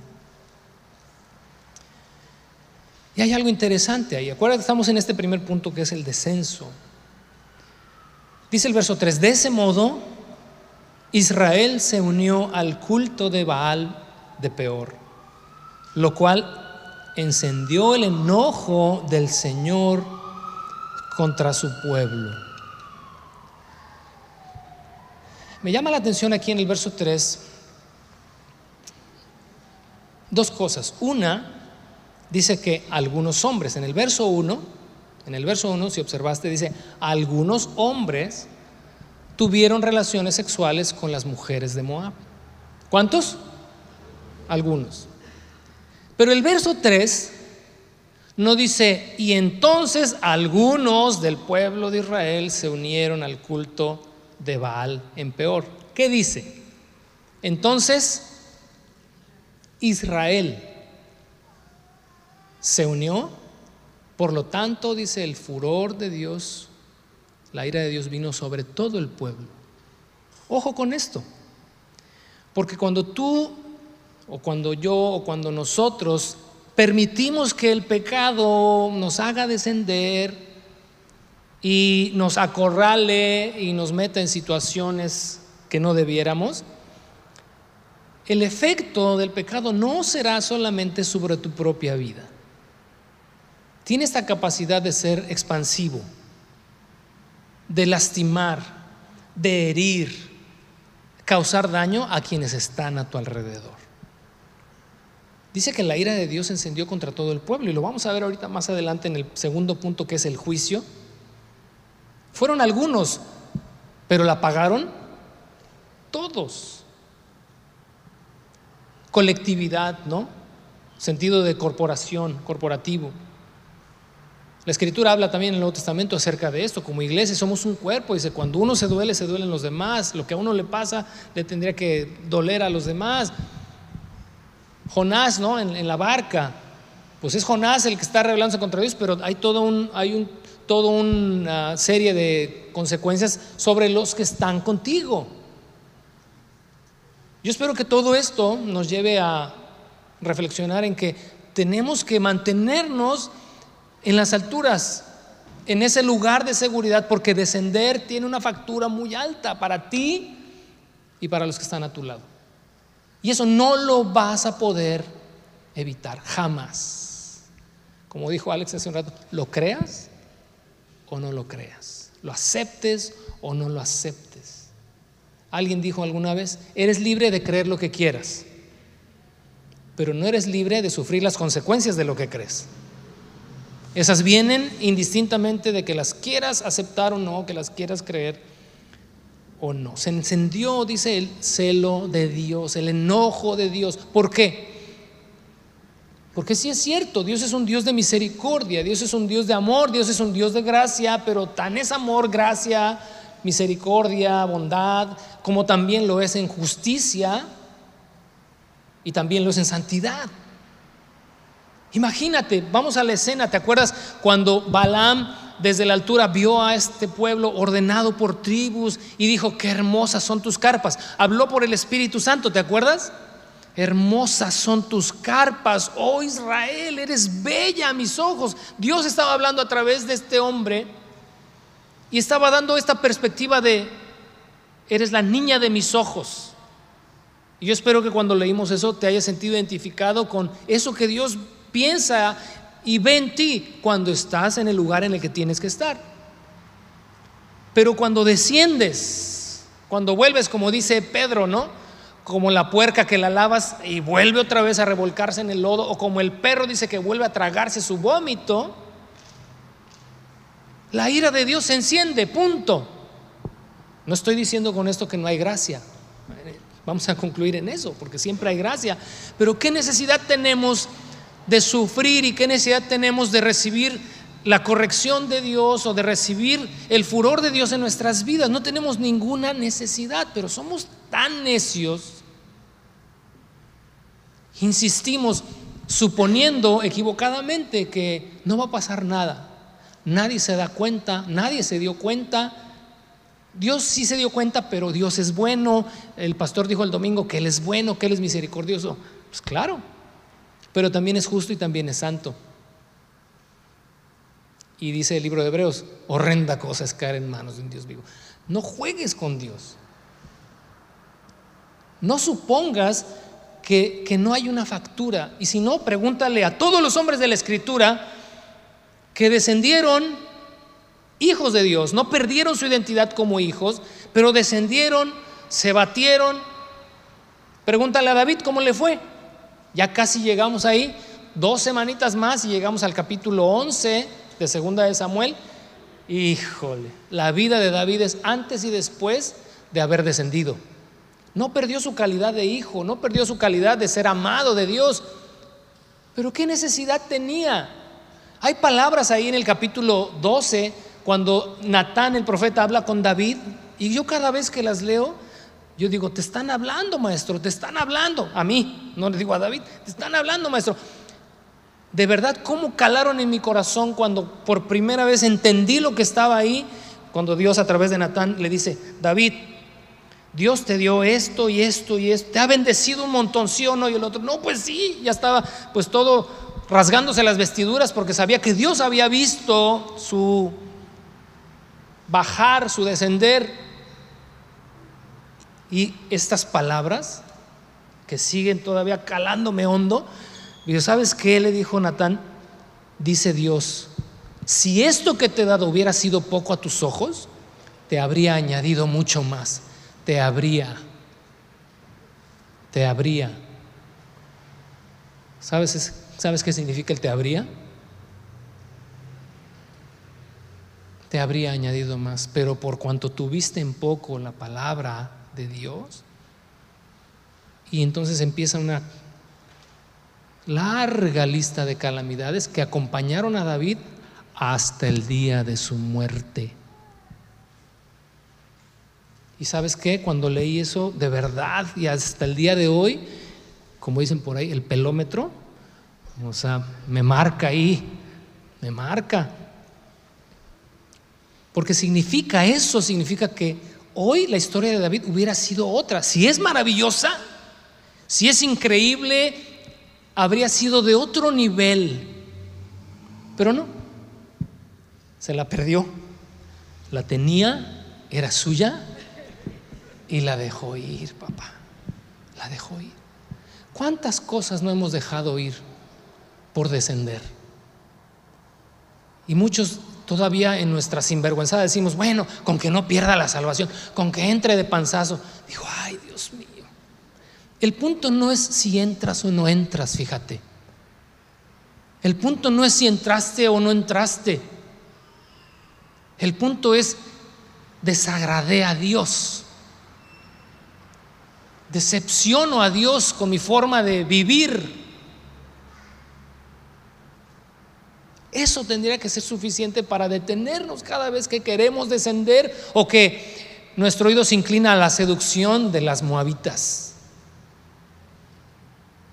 Y hay algo interesante ahí. Acuérdate, estamos en este primer punto que es el descenso. Dice el verso 3, de ese modo Israel se unió al culto de Baal de Peor, lo cual encendió el enojo del Señor contra su pueblo. Me llama la atención aquí en el verso 3 dos cosas. Una, dice que algunos hombres, en el verso 1, en el verso 1, si observaste, dice, algunos hombres tuvieron relaciones sexuales con las mujeres de Moab. ¿Cuántos? Algunos. Pero el verso 3 no dice, y entonces algunos del pueblo de Israel se unieron al culto de Baal en peor. ¿Qué dice? Entonces Israel se unió, por lo tanto, dice, el furor de Dios, la ira de Dios vino sobre todo el pueblo. Ojo con esto, porque cuando tú, o cuando yo, o cuando nosotros permitimos que el pecado nos haga descender y nos acorrale y nos meta en situaciones que no debiéramos, el efecto del pecado no será solamente sobre tu propia vida. Tiene esta capacidad de ser expansivo, de lastimar, de herir, causar daño a quienes están a tu alrededor. Dice que la ira de Dios encendió contra todo el pueblo y lo vamos a ver ahorita más adelante en el segundo punto que es el juicio. Fueron algunos, pero la pagaron todos colectividad, ¿no? Sentido de corporación, corporativo. La escritura habla también en el Nuevo Testamento acerca de esto. Como iglesia somos un cuerpo. Dice, cuando uno se duele, se duelen los demás. Lo que a uno le pasa, le tendría que doler a los demás. Jonás, ¿no? En, la barca. Pues es Jonás el que está rebelándose contra Dios, pero hay todo un, hay un, toda una serie de consecuencias sobre los que están contigo. Yo espero que todo esto nos lleve a reflexionar en que tenemos que mantenernos en las alturas, en ese lugar de seguridad, porque descender tiene una factura muy alta para ti y para los que están a tu lado. Y eso no lo vas a poder evitar, jamás. Como dijo Alex hace un rato, lo creas o no lo creas, lo aceptes o no lo aceptes. Alguien dijo alguna vez, eres libre de creer lo que quieras, pero no eres libre de sufrir las consecuencias de lo que crees. Esas vienen indistintamente de que las quieras aceptar o no, que las quieras creer o no. Se encendió, dice el celo de Dios, el enojo de Dios. ¿Por qué? Porque sí es cierto, Dios es un Dios de misericordia, Dios es un Dios de amor, Dios es un Dios de gracia, pero tan es amor, gracia, misericordia, bondad, como también lo es en justicia y también lo es en santidad. Imagínate, vamos a la escena, ¿te acuerdas cuando Balaam desde la altura vio a este pueblo ordenado por tribus y dijo, qué hermosas son tus carpas? Habló por el Espíritu Santo, ¿te acuerdas? Hermosas son tus carpas, oh Israel, eres bella a mis ojos. Dios estaba hablando a través de este hombre y estaba dando esta perspectiva de, eres la niña de mis ojos. Y yo espero que cuando leímos eso te hayas sentido identificado con eso que Dios piensa y ve en ti cuando estás en el lugar en el que tienes que estar. Pero cuando desciendes, cuando vuelves, como dice Pedro, ¿no? Como la puerca que la lavas y vuelve otra vez a revolcarse en el lodo, o como el perro dice que vuelve a tragarse su vómito, la ira de Dios se enciende, punto. No estoy diciendo con esto que no hay gracia. Vamos a concluir en eso, porque siempre hay gracia. Pero ¿qué necesidad tenemos de sufrir y qué necesidad tenemos de recibir la corrección de Dios o de recibir el furor de Dios en nuestras vidas. No tenemos ninguna necesidad, pero somos tan necios. Insistimos suponiendo equivocadamente que no va a pasar nada. Nadie se da cuenta, nadie se dio cuenta. Dios sí se dio cuenta, pero Dios es bueno. El pastor dijo el domingo que Él es bueno, que Él es misericordioso. Pues claro, pero también es justo y también es santo. Y dice el libro de Hebreos, horrenda cosa es caer en manos de un Dios vivo. No juegues con Dios. No supongas que, que, no hay una factura. Y si no, pregúntale a todos los hombres de la Escritura que descendieron hijos de Dios, no perdieron su identidad como hijos, pero descendieron, se batieron. Pregúntale a David cómo le fue. Ya casi llegamos ahí, dos semanitas más y llegamos al capítulo 11 de Segunda de Samuel. Híjole, la vida de David es antes y después de haber descendido. No perdió su calidad de hijo, no perdió su calidad de ser amado de Dios. Pero ¿qué necesidad tenía? Hay palabras ahí en el capítulo 12 cuando Natán el profeta habla con David y yo cada vez que las leo yo digo, te están hablando, maestro, te están hablando. A mí, no le digo a David, te están hablando, maestro. De verdad, ¿cómo calaron en mi corazón cuando por primera vez entendí lo que estaba ahí? Cuando Dios a través de Natán le dice, David, Dios te dio esto y esto y esto, te ha bendecido un montón, sí o no, y el otro, no, pues sí, ya estaba pues todo rasgándose las vestiduras porque sabía que Dios había visto su bajar, su descender y estas palabras que siguen todavía calándome hondo, y ¿sabes qué? Le dijo Natán, dice Dios, si esto que te he dado hubiera sido poco a tus ojos, te habría añadido mucho más, te habría, te habría. ¿Sabes, ¿Sabes qué significa el te habría? Te habría añadido más, pero por cuanto tuviste en poco la palabra de Dios. Y entonces empieza una larga lista de calamidades que acompañaron a David hasta el día de su muerte. Y sabes qué, cuando leí eso, de verdad, y hasta el día de hoy, como dicen por ahí, el pelómetro, o sea, me marca ahí, me marca. Porque significa eso, significa que hoy la historia de David hubiera sido otra. Si es maravillosa, si es increíble, habría sido de otro nivel. Pero no, se la perdió. La tenía, era suya y la dejó ir, papá. La dejó ir. ¿Cuántas cosas no hemos dejado ir por descender? Y muchos todavía en nuestra sinvergüenza decimos, bueno, con que no pierda la salvación, con que entre de panzazo. Digo, ay Dios mío. El punto no es si entras o no entras, fíjate. El punto no es si entraste o no entraste. El punto es desagradé a Dios. Decepciono a Dios con mi forma de vivir. Eso tendría que ser suficiente para detenernos cada vez que queremos descender o que nuestro oído se inclina a la seducción de las moabitas.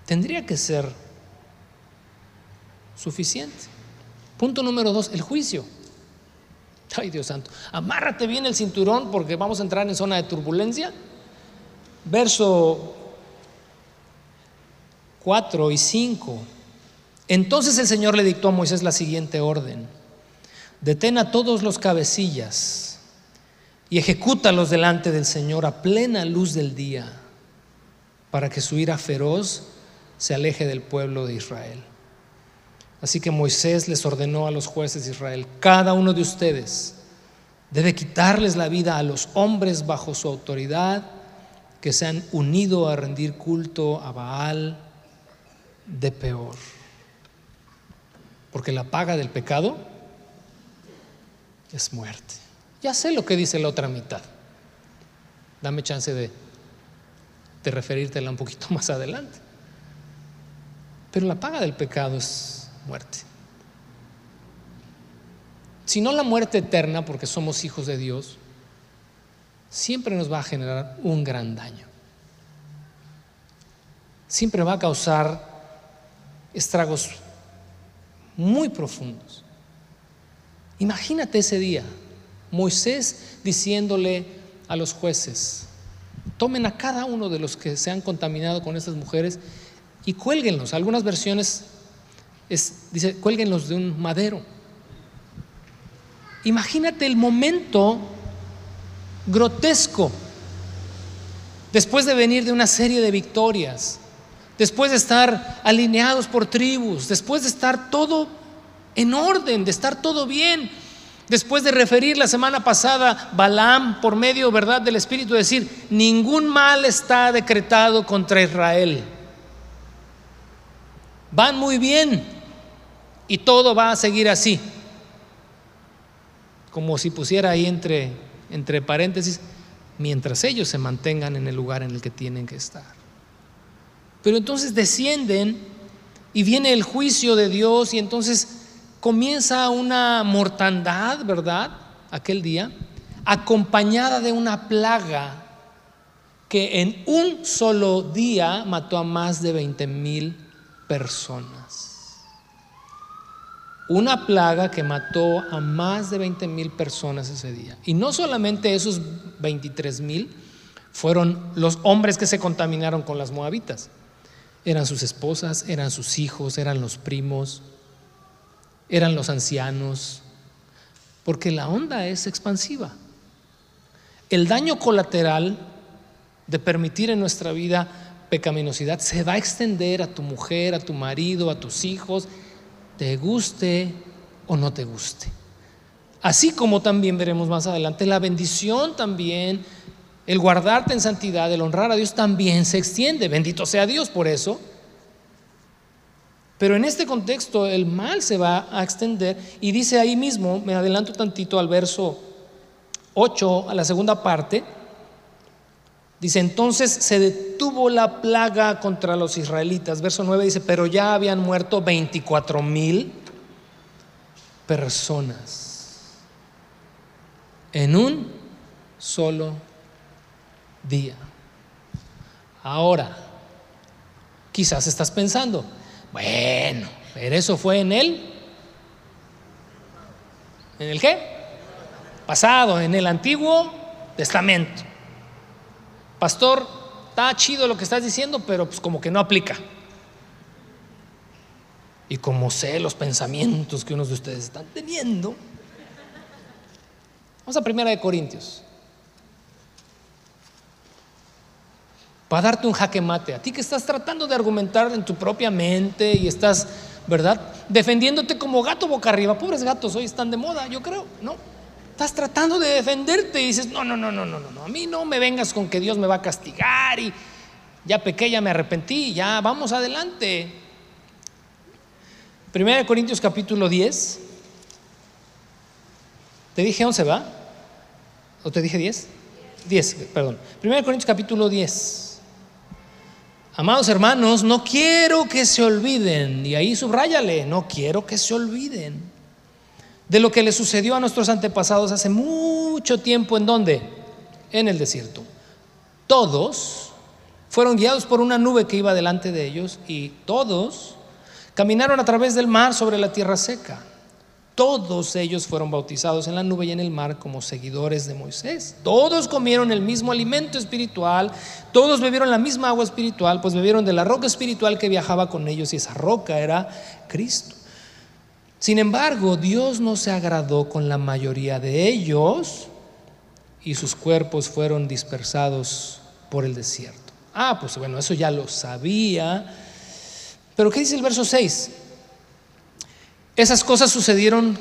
Tendría que ser suficiente. Punto número dos, el juicio. Ay Dios santo, amárrate bien el cinturón porque vamos a entrar en zona de turbulencia. Verso 4 y 5. Entonces el Señor le dictó a Moisés la siguiente orden. Detén a todos los cabecillas y ejecútalos delante del Señor a plena luz del día, para que su ira feroz se aleje del pueblo de Israel. Así que Moisés les ordenó a los jueces de Israel, cada uno de ustedes debe quitarles la vida a los hombres bajo su autoridad que se han unido a rendir culto a Baal de peor. Porque la paga del pecado es muerte. Ya sé lo que dice la otra mitad. Dame chance de, de referírtela un poquito más adelante. Pero la paga del pecado es muerte. Si no la muerte eterna, porque somos hijos de Dios, siempre nos va a generar un gran daño. Siempre va a causar estragos muy profundos. Imagínate ese día, Moisés diciéndole a los jueces, tomen a cada uno de los que se han contaminado con estas mujeres y cuélguenlos. Algunas versiones es, dice, cuélguenlos de un madero. Imagínate el momento grotesco después de venir de una serie de victorias, después de estar alineados por tribus, después de estar todo en orden, de estar todo bien. Después de referir la semana pasada Balaam por medio, ¿verdad?, del Espíritu, decir, ningún mal está decretado contra Israel. Van muy bien y todo va a seguir así. Como si pusiera ahí entre, entre paréntesis, mientras ellos se mantengan en el lugar en el que tienen que estar. Pero entonces descienden y viene el juicio de Dios y entonces comienza una mortandad, ¿verdad? Aquel día, acompañada de una plaga que en un solo día mató a más de 20 mil personas. Una plaga que mató a más de 20 mil personas ese día. Y no solamente esos 23 mil fueron los hombres que se contaminaron con las moabitas. Eran sus esposas, eran sus hijos, eran los primos, eran los ancianos, porque la onda es expansiva. El daño colateral de permitir en nuestra vida pecaminosidad se va a extender a tu mujer, a tu marido, a tus hijos, te guste o no te guste. Así como también veremos más adelante, la bendición también, el guardarte en santidad, el honrar a Dios también se extiende. Bendito sea Dios por eso. Pero en este contexto el mal se va a extender y dice ahí mismo, me adelanto tantito al verso 8, a la segunda parte, dice, entonces se detuvo la plaga contra los israelitas. Verso 9 dice, pero ya habían muerto 24 mil personas en un solo día. Ahora, quizás estás pensando, bueno, pero eso fue en él. ¿En el qué? Pasado, en el Antiguo Testamento. Pastor, está chido lo que estás diciendo, pero pues como que no aplica. Y como sé los pensamientos que unos de ustedes están teniendo, vamos a Primera de Corintios. Para darte un jaque mate. A ti que estás tratando de argumentar en tu propia mente y estás, ¿verdad? Defendiéndote como gato boca arriba. Pobres gatos hoy están de moda, yo creo, ¿no? Estás tratando de defenderte y dices, no, no, no, no, no, no, a mí no me vengas con que Dios me va a castigar y ya pequé, ya me arrepentí, ya vamos adelante. Primera de Corintios capítulo 10. ¿Te dije 11, va? ¿O te dije 10? 10, perdón. Primera de Corintios capítulo 10. Amados hermanos, no quiero que se olviden, y ahí subráyale, no quiero que se olviden de lo que le sucedió a nuestros antepasados hace mucho tiempo. ¿En dónde? En el desierto. Todos fueron guiados por una nube que iba delante de ellos y todos caminaron a través del mar sobre la tierra seca. Todos ellos fueron bautizados en la nube y en el mar como seguidores de Moisés. Todos comieron el mismo alimento espiritual, todos bebieron la misma agua espiritual, pues bebieron de la roca espiritual que viajaba con ellos y esa roca era Cristo. Sin embargo, Dios no se agradó con la mayoría de ellos y sus cuerpos fueron dispersados por el desierto. Ah, pues bueno, eso ya lo sabía. Pero ¿qué dice el verso 6? Esas cosas sucedieron,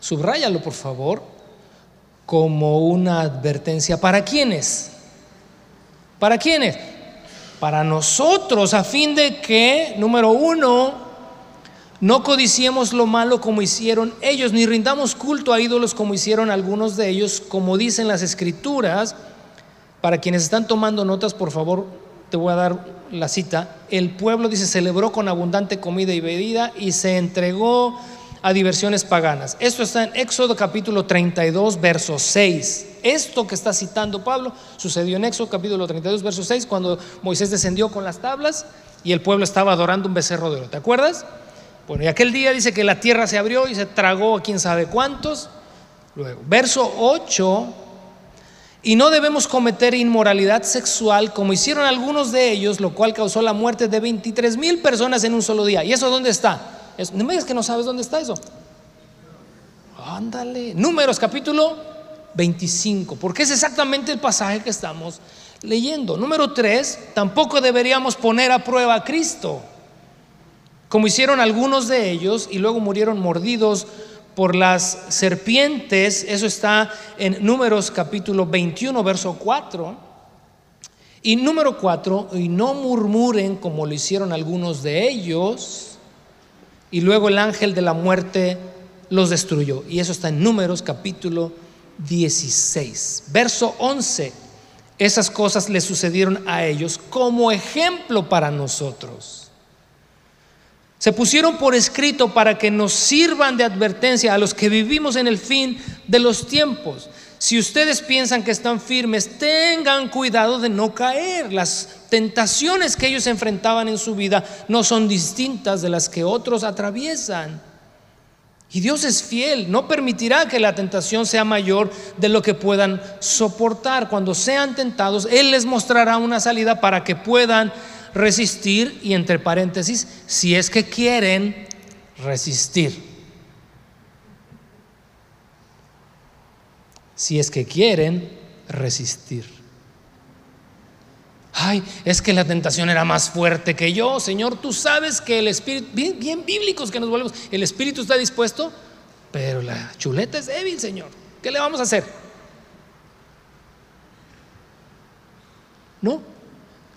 subráyalo por favor, como una advertencia. ¿Para quiénes? ¿Para quiénes? Para nosotros, a fin de que, número uno, no codiciemos lo malo como hicieron ellos, ni rindamos culto a ídolos como hicieron algunos de ellos, como dicen las escrituras. Para quienes están tomando notas, por favor, te voy a dar la cita. El pueblo, dice, celebró con abundante comida y bebida y se entregó a diversiones paganas. Esto está en Éxodo capítulo 32, verso 6. Esto que está citando Pablo sucedió en Éxodo capítulo 32, verso 6, cuando Moisés descendió con las tablas y el pueblo estaba adorando un becerro de oro. ¿Te acuerdas? Bueno, y aquel día dice que la tierra se abrió y se tragó a quién sabe cuántos. Luego, verso 8 y no debemos cometer inmoralidad sexual como hicieron algunos de ellos, lo cual causó la muerte de 23 mil personas en un solo día. ¿Y eso dónde está? no me digas que no sabes dónde está eso. Ándale. Números capítulo 25, porque es exactamente el pasaje que estamos leyendo. Número 3, tampoco deberíamos poner a prueba a Cristo, como hicieron algunos de ellos y luego murieron mordidos por las serpientes, eso está en Números capítulo 21, verso 4. Y número 4, y no murmuren como lo hicieron algunos de ellos, y luego el ángel de la muerte los destruyó. Y eso está en Números capítulo 16, verso 11. Esas cosas le sucedieron a ellos como ejemplo para nosotros se pusieron por escrito para que nos sirvan de advertencia a los que vivimos en el fin de los tiempos. Si ustedes piensan que están firmes, tengan cuidado de no caer. Las tentaciones que ellos enfrentaban en su vida no son distintas de las que otros atraviesan. Y Dios es fiel, no permitirá que la tentación sea mayor de lo que puedan soportar. Cuando sean tentados, Él les mostrará una salida para que puedan resistir y entre paréntesis, si es que quieren resistir. Si es que quieren resistir. Ay, es que la tentación era más fuerte que yo. Señor, tú sabes que el espíritu, bien, bien bíblicos que nos volvemos, el espíritu está dispuesto, pero la chuleta es débil, Señor. ¿Qué le vamos a hacer? No,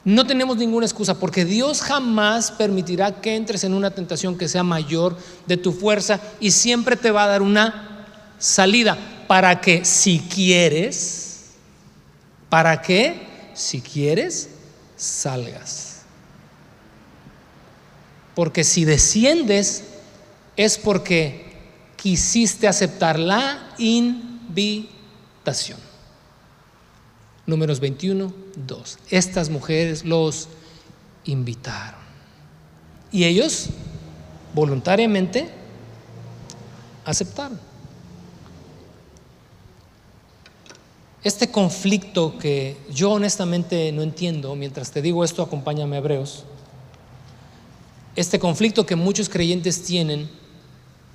no tenemos ninguna excusa porque Dios jamás permitirá que entres en una tentación que sea mayor de tu fuerza y siempre te va a dar una salida para que si quieres, para que si quieres, salgas. Porque si desciendes es porque quisiste aceptar la invitación. Números 21, 2. Estas mujeres los invitaron. Y ellos voluntariamente aceptaron. Este conflicto que yo honestamente no entiendo, mientras te digo esto, acompáñame a Hebreos, este conflicto que muchos creyentes tienen,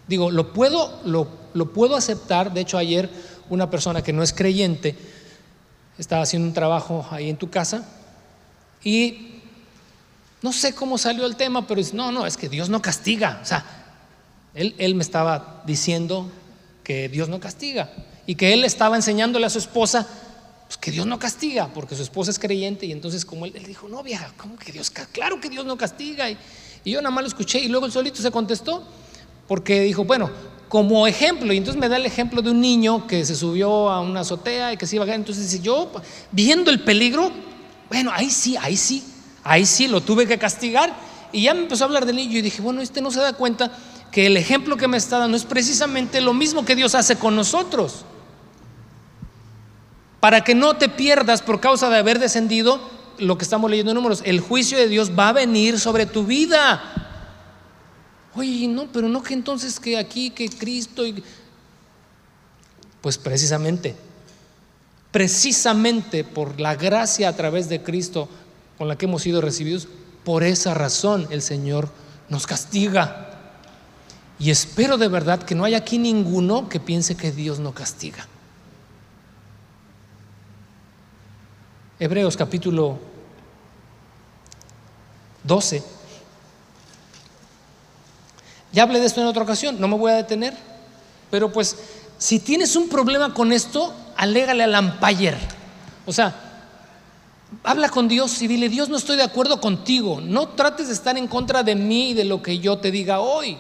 digo, lo puedo, lo, lo puedo aceptar, de hecho ayer una persona que no es creyente, estaba haciendo un trabajo ahí en tu casa y no sé cómo salió el tema, pero dice, no, no, es que Dios no castiga. O sea, él, él me estaba diciendo que Dios no castiga y que él estaba enseñándole a su esposa pues, que Dios no castiga, porque su esposa es creyente y entonces como él, él dijo, no vieja, ¿cómo que Dios? Claro que Dios no castiga. Y, y yo nada más lo escuché y luego el solito se contestó, porque dijo, bueno, como ejemplo. Y entonces me da el ejemplo de un niño que se subió a una azotea y que se iba a caer. Entonces dice, yo viendo el peligro, bueno, ahí sí, ahí sí, ahí sí lo tuve que castigar. Y ya me empezó a hablar del niño y dije, bueno, este no se da cuenta que el ejemplo que me está dando es precisamente lo mismo que Dios hace con nosotros. Para que no te pierdas por causa de haber descendido, lo que estamos leyendo en números, el juicio de Dios va a venir sobre tu vida. Oye, no, pero no que entonces que aquí, que Cristo... Y... Pues precisamente, precisamente por la gracia a través de Cristo con la que hemos sido recibidos, por esa razón el Señor nos castiga. Y espero de verdad que no haya aquí ninguno que piense que Dios no castiga. Hebreos capítulo 12. Ya hablé de esto en otra ocasión, no me voy a detener, pero pues si tienes un problema con esto, alégale al ampayer. O sea, habla con Dios y dile, Dios no estoy de acuerdo contigo, no trates de estar en contra de mí y de lo que yo te diga hoy.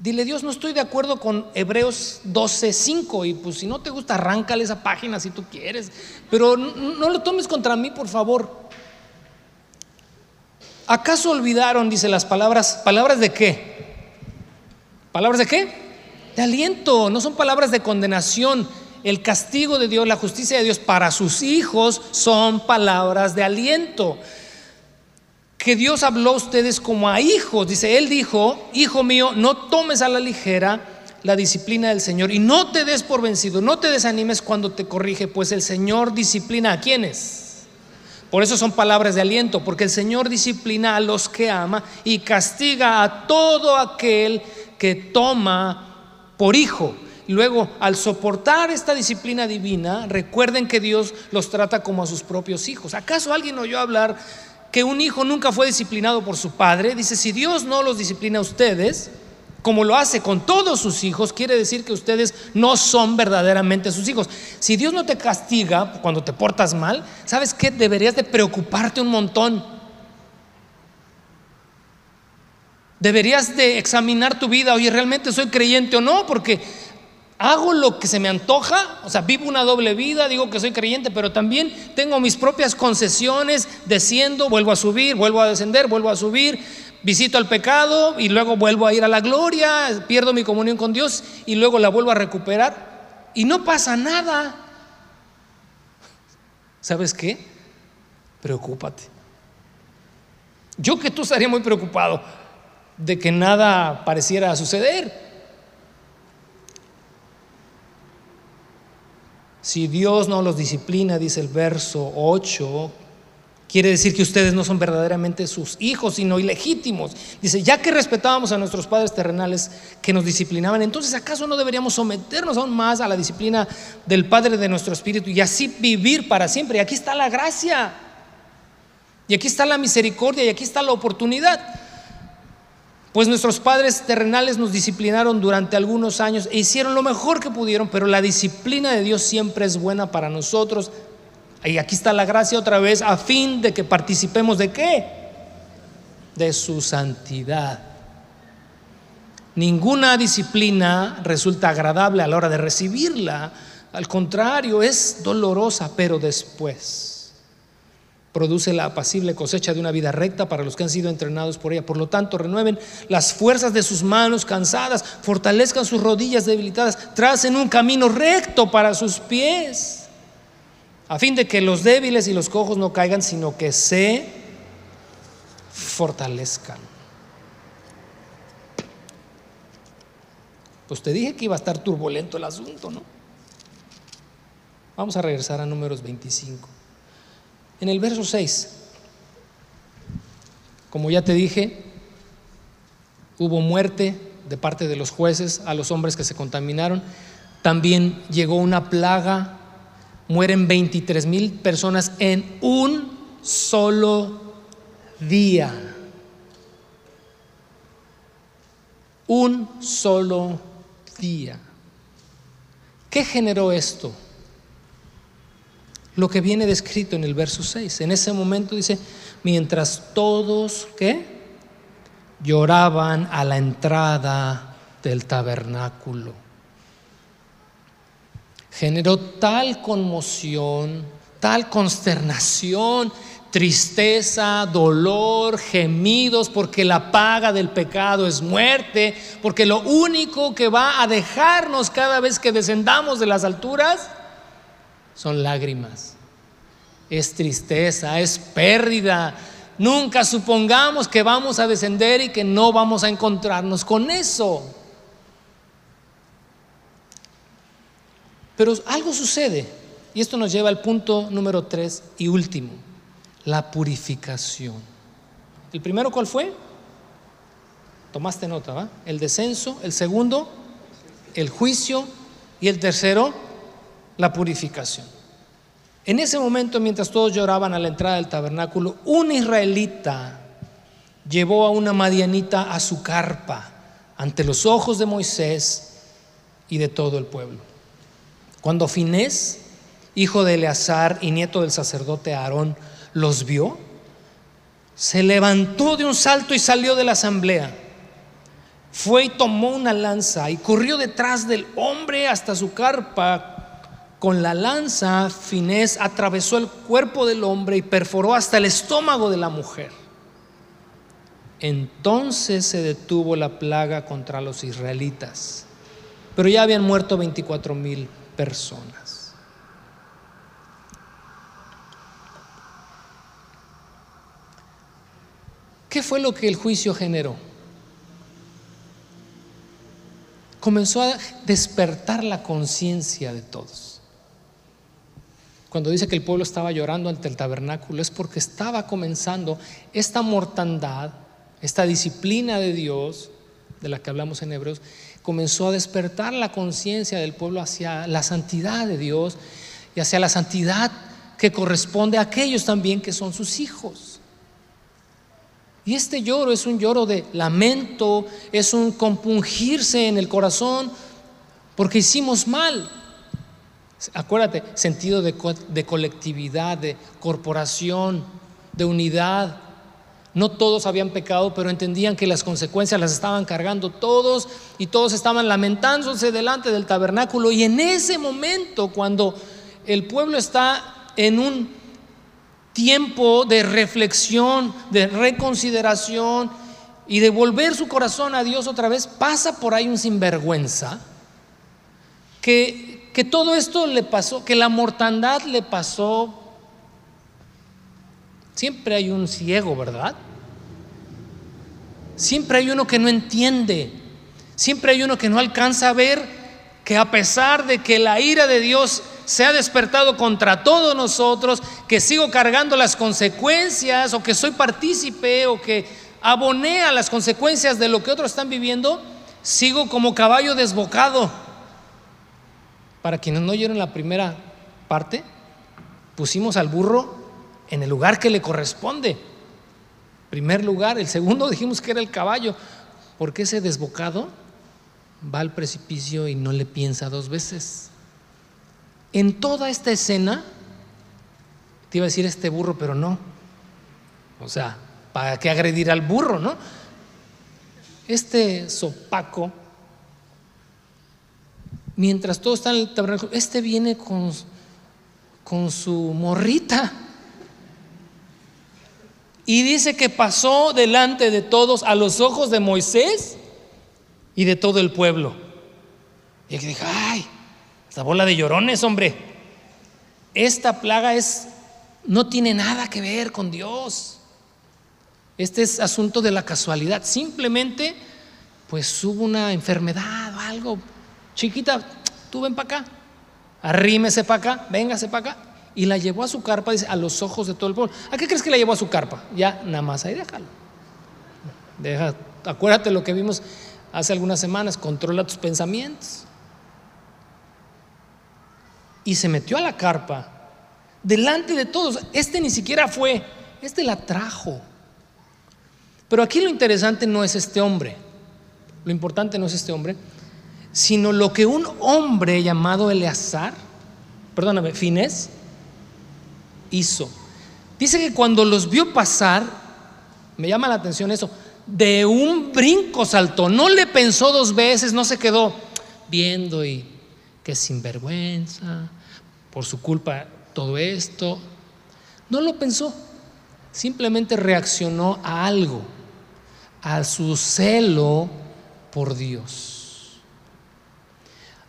Dile, Dios, no estoy de acuerdo con Hebreos 12:5 y pues si no te gusta, arráncale esa página si tú quieres, pero no, no lo tomes contra mí, por favor. ¿Acaso olvidaron, dice las palabras, palabras de qué? ¿Palabras de qué? De aliento, no son palabras de condenación. El castigo de Dios, la justicia de Dios para sus hijos son palabras de aliento que Dios habló a ustedes como a hijos. Dice, Él dijo, hijo mío, no tomes a la ligera la disciplina del Señor y no te des por vencido, no te desanimes cuando te corrige, pues el Señor disciplina a quienes. Por eso son palabras de aliento, porque el Señor disciplina a los que ama y castiga a todo aquel que toma por hijo. Luego, al soportar esta disciplina divina, recuerden que Dios los trata como a sus propios hijos. ¿Acaso alguien oyó hablar que un hijo nunca fue disciplinado por su padre, dice, si Dios no los disciplina a ustedes, como lo hace con todos sus hijos, quiere decir que ustedes no son verdaderamente sus hijos. Si Dios no te castiga cuando te portas mal, ¿sabes qué? Deberías de preocuparte un montón. Deberías de examinar tu vida, oye, ¿realmente soy creyente o no? Porque hago lo que se me antoja, o sea, vivo una doble vida, digo que soy creyente, pero también tengo mis propias concesiones, desciendo, vuelvo a subir, vuelvo a descender, vuelvo a subir, visito al pecado y luego vuelvo a ir a la gloria, pierdo mi comunión con Dios y luego la vuelvo a recuperar y no pasa nada. ¿Sabes qué? Preocúpate. Yo que tú estaría muy preocupado de que nada pareciera suceder. Si Dios no los disciplina, dice el verso 8, quiere decir que ustedes no son verdaderamente sus hijos, sino ilegítimos. Dice, ya que respetábamos a nuestros padres terrenales que nos disciplinaban, entonces ¿acaso no deberíamos someternos aún más a la disciplina del Padre de nuestro Espíritu y así vivir para siempre? Y aquí está la gracia, y aquí está la misericordia, y aquí está la oportunidad. Pues nuestros padres terrenales nos disciplinaron durante algunos años e hicieron lo mejor que pudieron, pero la disciplina de Dios siempre es buena para nosotros. Y aquí está la gracia otra vez, a fin de que participemos de qué? De su santidad. Ninguna disciplina resulta agradable a la hora de recibirla. Al contrario, es dolorosa, pero después produce la apacible cosecha de una vida recta para los que han sido entrenados por ella. Por lo tanto, renueven las fuerzas de sus manos cansadas, fortalezcan sus rodillas debilitadas, tracen un camino recto para sus pies, a fin de que los débiles y los cojos no caigan, sino que se fortalezcan. Pues te dije que iba a estar turbulento el asunto, ¿no? Vamos a regresar a números 25. En el verso 6, como ya te dije, hubo muerte de parte de los jueces a los hombres que se contaminaron. También llegó una plaga, mueren 23 mil personas en un solo día. Un solo día. ¿Qué generó esto? lo que viene descrito en el verso 6. En ese momento dice, mientras todos, ¿qué? Lloraban a la entrada del tabernáculo. Generó tal conmoción, tal consternación, tristeza, dolor, gemidos, porque la paga del pecado es muerte, porque lo único que va a dejarnos cada vez que descendamos de las alturas son lágrimas, es tristeza, es pérdida, Nunca supongamos que vamos a descender y que no vamos a encontrarnos con eso. Pero algo sucede, y esto nos lleva al punto número tres y último, la purificación. ¿El primero cuál fue? Tomaste nota, ¿va? El descenso, el segundo, el juicio y el tercero, la purificación. En ese momento, mientras todos lloraban a la entrada del tabernáculo, un israelita llevó a una madianita a su carpa ante los ojos de Moisés y de todo el pueblo. Cuando Finés, hijo de Eleazar y nieto del sacerdote Aarón, los vio, se levantó de un salto y salió de la asamblea. Fue y tomó una lanza y corrió detrás del hombre hasta su carpa con la lanza, Finés atravesó el cuerpo del hombre y perforó hasta el estómago de la mujer. Entonces se detuvo la plaga contra los israelitas, pero ya habían muerto 24 mil personas. ¿Qué fue lo que el juicio generó? Comenzó a despertar la conciencia de todos. Cuando dice que el pueblo estaba llorando ante el tabernáculo es porque estaba comenzando esta mortandad, esta disciplina de Dios, de la que hablamos en Hebreos, comenzó a despertar la conciencia del pueblo hacia la santidad de Dios y hacia la santidad que corresponde a aquellos también que son sus hijos. Y este lloro es un lloro de lamento, es un compungirse en el corazón porque hicimos mal, Acuérdate, sentido de, colectividad, de corporación, de unidad. No todos habían pecado, pero entendían que las consecuencias las estaban cargando todos y todos estaban lamentándose delante del tabernáculo. Y en ese momento, cuando el pueblo está en un tiempo de reflexión, de reconsideración y de volver su corazón a Dios otra vez, pasa por ahí un sinvergüenza que que todo esto le pasó, que la mortandad le pasó. Siempre hay un ciego, ¿verdad? Siempre hay uno que no entiende. Siempre hay uno que no alcanza a ver que a pesar de que la ira de Dios se ha despertado contra todos nosotros, que sigo cargando las consecuencias o que soy partícipe o que aboné a las consecuencias de lo que otros están viviendo, sigo como caballo desbocado para quienes no oyeron la primera parte, pusimos al burro en el lugar que le corresponde. Primer lugar, el segundo dijimos que era el caballo, porque ese desbocado va al precipicio y no le piensa dos veces. En toda esta escena, te iba a decir este burro, pero no. O sea, ¿para qué agredir al burro, no? Este sopaco mientras todo está en el tabernáculo, este viene con, con su morrita. Y dice que pasó delante de todos a los ojos de Moisés y de todo el pueblo. Y que dijo, ay, esta bola de llorones, hombre. Esta plaga es, no tiene nada que ver con Dios. Este es asunto de la casualidad. Simplemente, pues hubo una enfermedad o algo chiquita, tú ven para acá, arrímese para acá, véngase para acá. Y la llevó a su carpa, dice, a los ojos de todo el pueblo. ¿A qué crees que la llevó a su carpa? Ya, nada más ahí déjalo. Deja, acuérdate lo que vimos hace algunas semanas, controla tus pensamientos. Y se metió a la carpa, delante de todos. Este ni siquiera fue, este la trajo. Pero aquí lo interesante no es este hombre. Lo importante no es este hombre, sino lo que un hombre llamado Eleazar, perdóname, Finés, hizo. Dice que cuando los vio pasar, me llama la atención eso, de un brinco saltó, no le pensó dos veces, no se quedó viendo y que sinvergüenza, por su culpa todo esto. No lo pensó, simplemente reaccionó a algo, a su celo por Dios.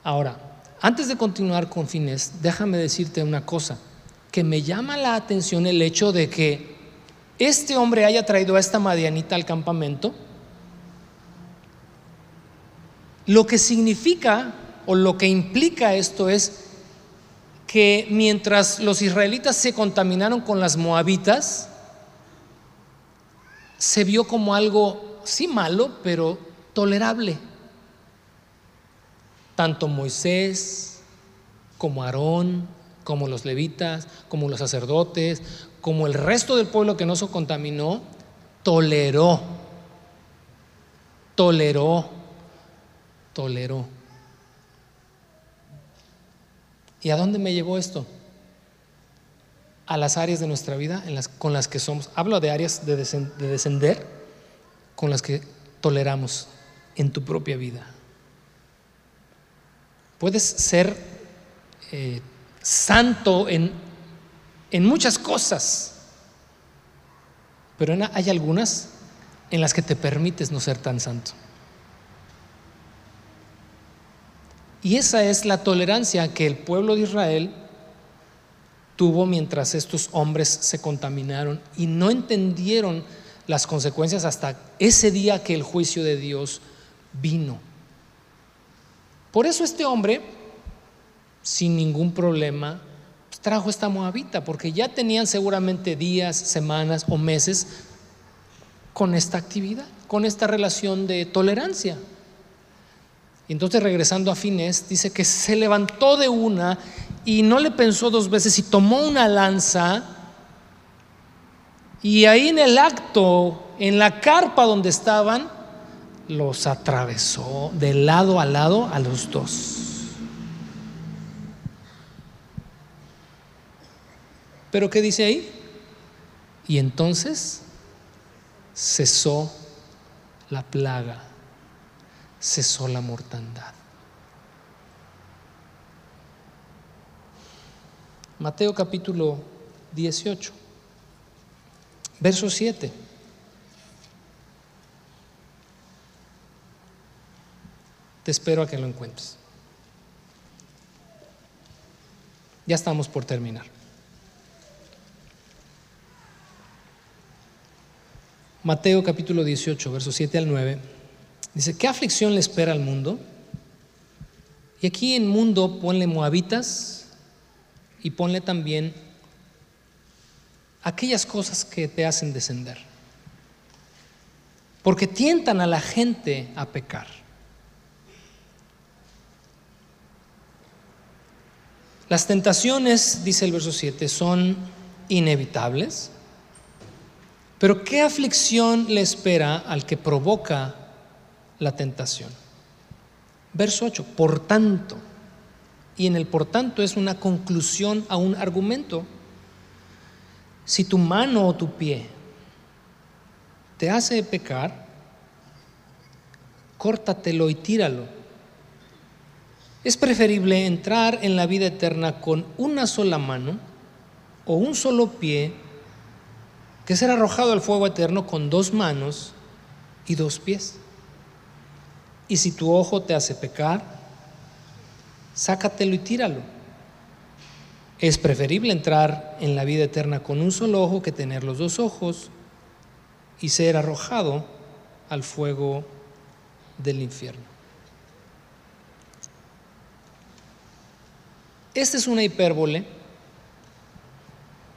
Ahora, antes de continuar con fines, déjame decirte una cosa, me llama la atención el hecho de que este hombre haya traído a esta Madianita al campamento, lo que significa o lo que implica esto es que mientras los israelitas se contaminaron con las moabitas, se vio como algo, sí malo, pero tolerable. Tanto Moisés como Aarón, como los levitas, como los sacerdotes, como el resto del pueblo que no se contaminó, toleró, toleró, toleró. ¿Y a dónde me llevó esto? A las áreas de nuestra vida en las, con las que somos. Hablo de áreas de, descender con las que toleramos en tu propia vida. Puedes ser eh, santo en, en muchas cosas, pero hay algunas en las que te permites no ser tan santo. Y esa es la tolerancia que el pueblo de Israel tuvo mientras estos hombres se contaminaron y no entendieron las consecuencias hasta ese día que el juicio de Dios vino. Por eso este hombre, sin ningún problema, pues, trajo esta moabita, porque ya tenían seguramente días, semanas o meses con esta actividad, con esta relación de tolerancia. Y entonces regresando a Fines, dice que se levantó de una y no le pensó dos veces y tomó una lanza y ahí en el acto, en la carpa donde estaban, los atravesó de lado a lado a los dos. Pero ¿qué dice ahí? Y entonces cesó la plaga cesó la mortandad. Mateo capítulo 18, verso 7. Te espero a que lo encuentres. Ya estamos por terminar. Mateo capítulo 18, verso 7 al 9. Dice, ¿qué aflicción le espera al mundo? Y aquí en mundo ponle moabitas y ponle también aquellas cosas que te hacen descender. Porque tientan a la gente a pecar. Las tentaciones, dice el verso 7, son inevitables. Pero ¿qué aflicción le espera al que provoca la tentación. Verso 8, por tanto, y en el por tanto es una conclusión a un argumento. Si tu mano o tu pie te hace pecar, córtatelo y tíralo. Es preferible entrar en la vida eterna con una sola mano o un solo pie que ser arrojado al fuego eterno con dos manos y dos pies. Y si tu ojo te hace pecar, sácatelo y tíralo. Es preferible entrar en la vida eterna con un solo ojo que tener los dos ojos y ser arrojado al fuego del infierno. Esta es una hipérbole,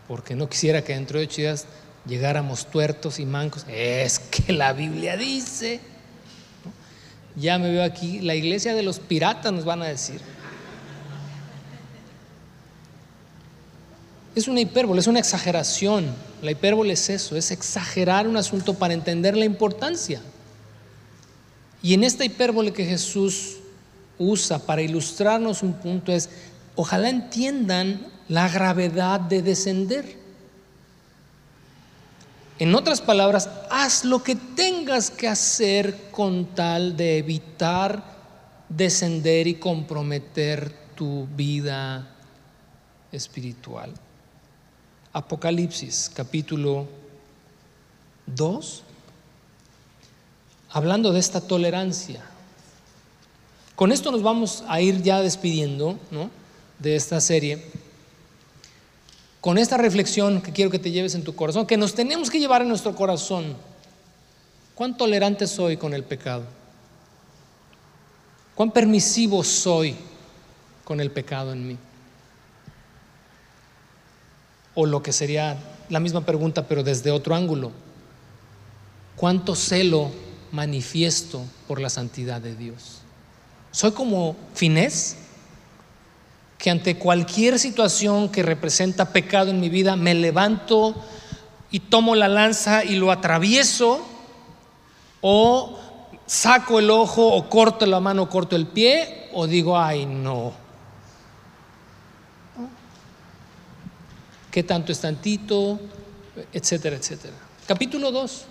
porque no quisiera que dentro de ocho días llegáramos tuertos y mancos. Es que la Biblia dice. Ya me veo aquí, la iglesia de los piratas nos van a decir. Es una hipérbole, es una exageración. La hipérbole es eso, es exagerar un asunto para entender la importancia. Y en esta hipérbole que Jesús usa para ilustrarnos un punto es, ojalá entiendan la gravedad de descender. En otras palabras, haz lo que tengas que hacer con tal de evitar descender y comprometer tu vida espiritual. Apocalipsis capítulo 2, hablando de esta tolerancia. Con esto nos vamos a ir ya despidiendo de esta serie. Con esta reflexión que quiero que te lleves en tu corazón, que nos tenemos que llevar en nuestro corazón. ¿Cuán tolerante soy con el pecado? ¿Cuán permisivo soy con el pecado en mí? O lo que sería la misma pregunta, pero desde otro ángulo. ¿Cuánto celo manifiesto por la santidad de Dios? ¿Soy como Finés? Que ante cualquier situación que representa pecado en mi vida, me levanto y tomo la lanza y lo atravieso, o saco el ojo, o corto la mano, o corto el pie, o digo, ay, no. ¿Qué tanto es tantito? Etcétera, etcétera. Capítulo 2,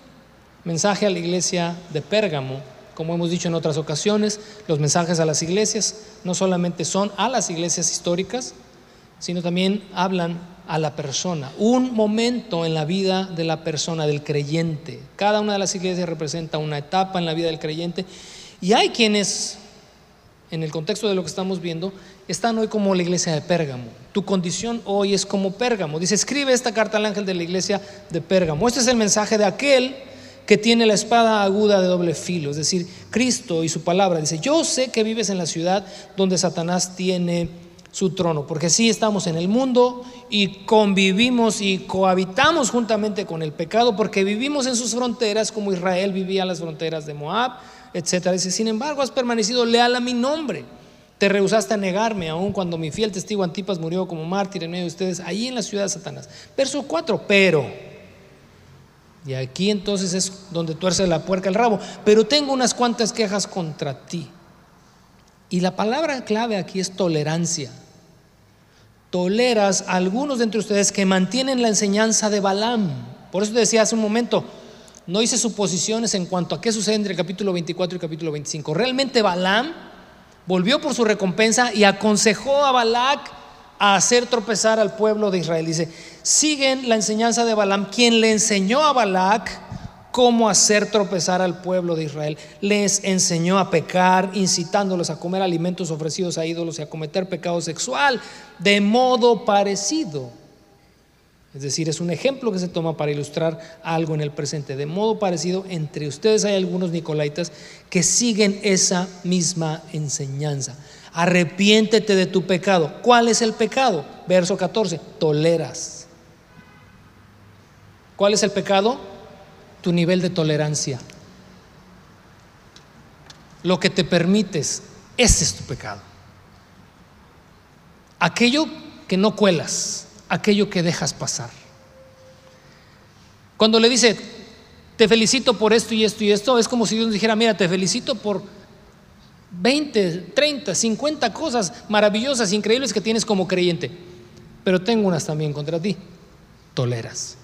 mensaje a la iglesia de Pérgamo. Como hemos dicho en otras ocasiones, los mensajes a las iglesias no solamente son a las iglesias históricas, sino también hablan a la persona, un momento en la vida de la persona, del creyente. Cada una de las iglesias representa una etapa en la vida del creyente y hay quienes, en el contexto de lo que estamos viendo, están hoy como la iglesia de Pérgamo. Tu condición hoy es como Pérgamo. Dice, escribe esta carta al ángel de la iglesia de Pérgamo. Este es el mensaje de aquel que tiene la espada aguda de doble filo, es decir, Cristo y su palabra. Dice, yo sé que vives en la ciudad donde Satanás tiene su trono, porque sí estamos en el mundo y convivimos y cohabitamos juntamente con el pecado, porque vivimos en sus fronteras como Israel vivía en las fronteras de Moab, etc. Dice, sin embargo, has permanecido leal a mi nombre te rehusaste a negarme, aun cuando mi fiel testigo Antipas murió como mártir en medio de ustedes, ahí en la ciudad de Satanás. Verso 4, pero, y aquí entonces es donde tuerce la puerca el rabo, pero tengo unas cuantas quejas contra ti. Y la palabra clave aquí es tolerancia. Toleras a algunos de entre ustedes que mantienen la enseñanza de Balaam. Por eso decía hace un momento, no hice suposiciones en cuanto a qué sucede entre el capítulo 24 y el capítulo 25. Realmente Balaam volvió por su recompensa y aconsejó a Balac a hacer tropezar al pueblo de Israel. Dice, siguen la enseñanza de Balaam, quien le enseñó a Balac cómo hacer tropezar al pueblo de Israel. Les enseñó a pecar, incitándolos a comer alimentos ofrecidos a ídolos y a cometer pecado sexual, de modo parecido es decir, es un ejemplo que se toma para ilustrar algo en el presente. De modo parecido, entre ustedes hay algunos nicolaitas que siguen esa misma enseñanza. Arrepiéntete de tu pecado. ¿Cuál es el pecado? Verso 14, toleras. ¿Cuál es el pecado? Tu nivel de tolerancia. Lo que te permites, ese es tu pecado. Aquello que no cuelas aquello que dejas pasar. Cuando le dice, te felicito por esto y esto y esto, es como si Dios dijera, mira, te felicito por 20, 30, 50 cosas maravillosas, increíbles que tienes como creyente, pero tengo unas también contra ti. Toleras.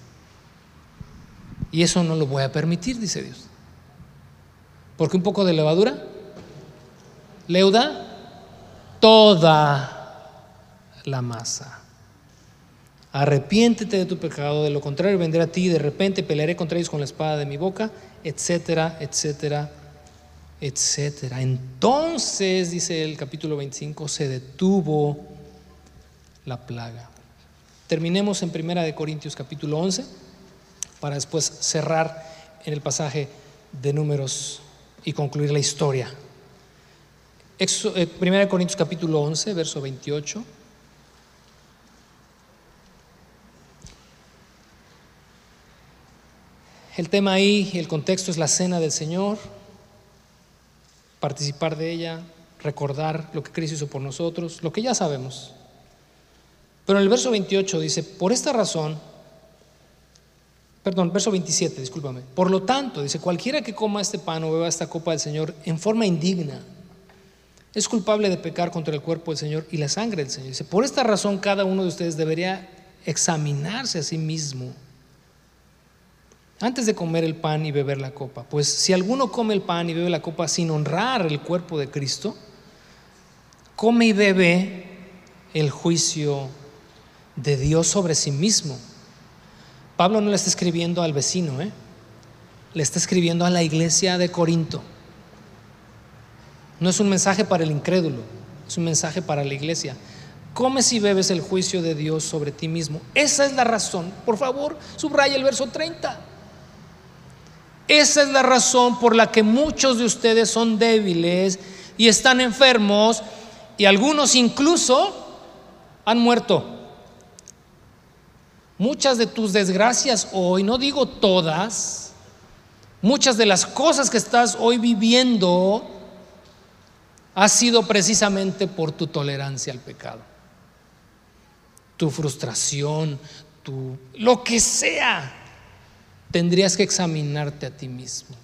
Y eso no lo voy a permitir, dice Dios. Porque un poco de levadura leuda toda la masa. Arrepiéntete de tu pecado, de lo contrario vendré a ti de repente pelearé contra ellos con la espada de mi boca, etcétera, etcétera, etcétera. Entonces, dice el capítulo 25, se detuvo la plaga. Terminemos en Primera de Corintios capítulo 11 para después cerrar en el pasaje de números y concluir la historia. Eh, Primera Corintios capítulo 11, verso 28. El tema ahí, el contexto es la cena del Señor, participar de ella, recordar lo que Cristo hizo por nosotros, lo que ya sabemos. Pero en el verso 28 dice, por esta razón, perdón, verso 27, discúlpame, por lo tanto, dice, cualquiera que coma este pan o beba esta copa del Señor en forma indigna, es culpable de pecar contra el cuerpo del Señor y la sangre del Señor. Dice, por esta razón cada uno de ustedes debería examinarse a sí mismo antes de comer el pan y beber la copa. Pues si alguno come el pan y bebe la copa sin honrar el cuerpo de Cristo, come y bebe el juicio de Dios sobre sí mismo. Pablo no le está escribiendo al vecino, ¿eh? le está escribiendo a la iglesia de Corinto. No es un mensaje para el incrédulo, es un mensaje para la iglesia. comes y bebes el juicio de Dios sobre ti mismo. Esa es la razón. Por favor, subraya el verso 30. Esa es la razón por la que muchos de ustedes son débiles y están enfermos y algunos incluso han muerto. Muchas de tus desgracias hoy, no digo todas, muchas de las cosas que estás hoy viviendo ha sido precisamente por tu tolerancia al pecado. Tu frustración, tu lo que sea, tendrías que examinarte a ti mismo.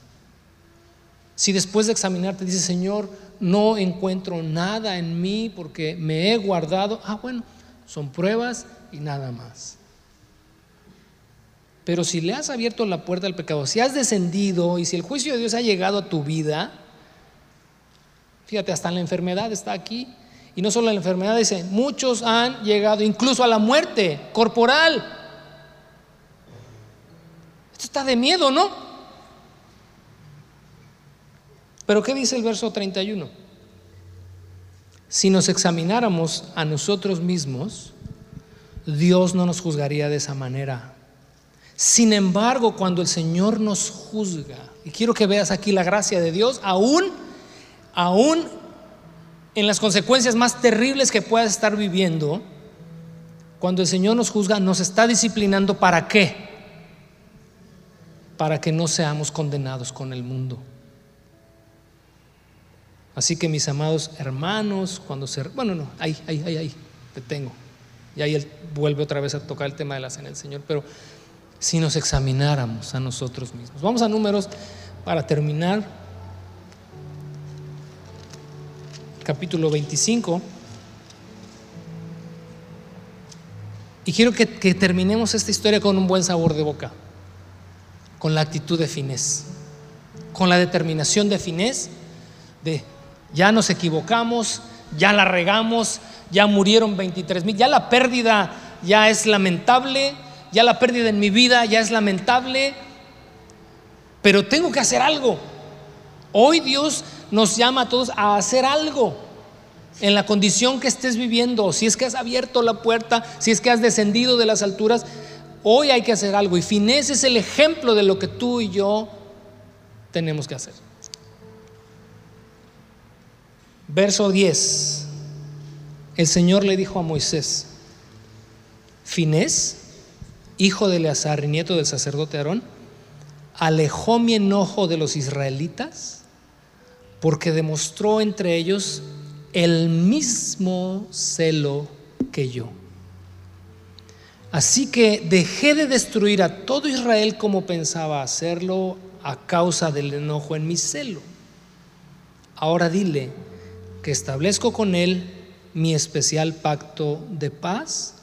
Si después de examinarte dices, Señor, no encuentro nada en mí porque me he guardado, ah, bueno, son pruebas y nada más. Pero si le has abierto la puerta al pecado, si has descendido y si el juicio de Dios ha llegado a tu vida, Fíjate, hasta la enfermedad está aquí. Y no solo la enfermedad, dice, muchos han llegado incluso a la muerte corporal. Está de miedo, ¿no? Pero ¿qué dice el verso 31? Si nos examináramos a nosotros mismos, Dios no nos juzgaría de esa manera. Sin embargo, cuando el Señor nos juzga, y quiero que veas aquí la gracia de Dios, aún aún en las consecuencias más terribles que puedas estar viviendo, cuando el Señor nos juzga, nos está disciplinando para qué? Para que no seamos condenados con el mundo. Así que mis amados hermanos, cuando se... Bueno, no, ahí, ahí, ahí, ahí, te tengo. Y ahí él vuelve otra vez a tocar el tema de la cena del Señor, pero si nos examináramos a nosotros mismos. Vamos a números para terminar. capítulo 25. Y quiero que, terminemos esta historia con un buen sabor de boca, con la actitud de finés, con la determinación de finés de ya nos equivocamos, ya la regamos, ya murieron 23 mil, ya la pérdida ya es lamentable, ya la pérdida en mi vida ya es lamentable, pero tengo que hacer algo. Hoy Dios nos llama a todos a hacer algo en la condición que estés viviendo. Si es que has abierto la puerta, si es que has descendido de las alturas, hoy hay que hacer algo. Y Finés es el ejemplo de lo que tú y yo tenemos que hacer. Verso 10. El Señor le dijo a Moisés, Finés, hijo de Eleazar y nieto del sacerdote Aarón, alejó mi enojo de los israelitas porque demostró entre ellos el mismo celo que yo. Así que dejé de destruir a todo Israel como pensaba hacerlo a causa del enojo en mi celo. Ahora dile que establezco con él mi especial pacto de paz,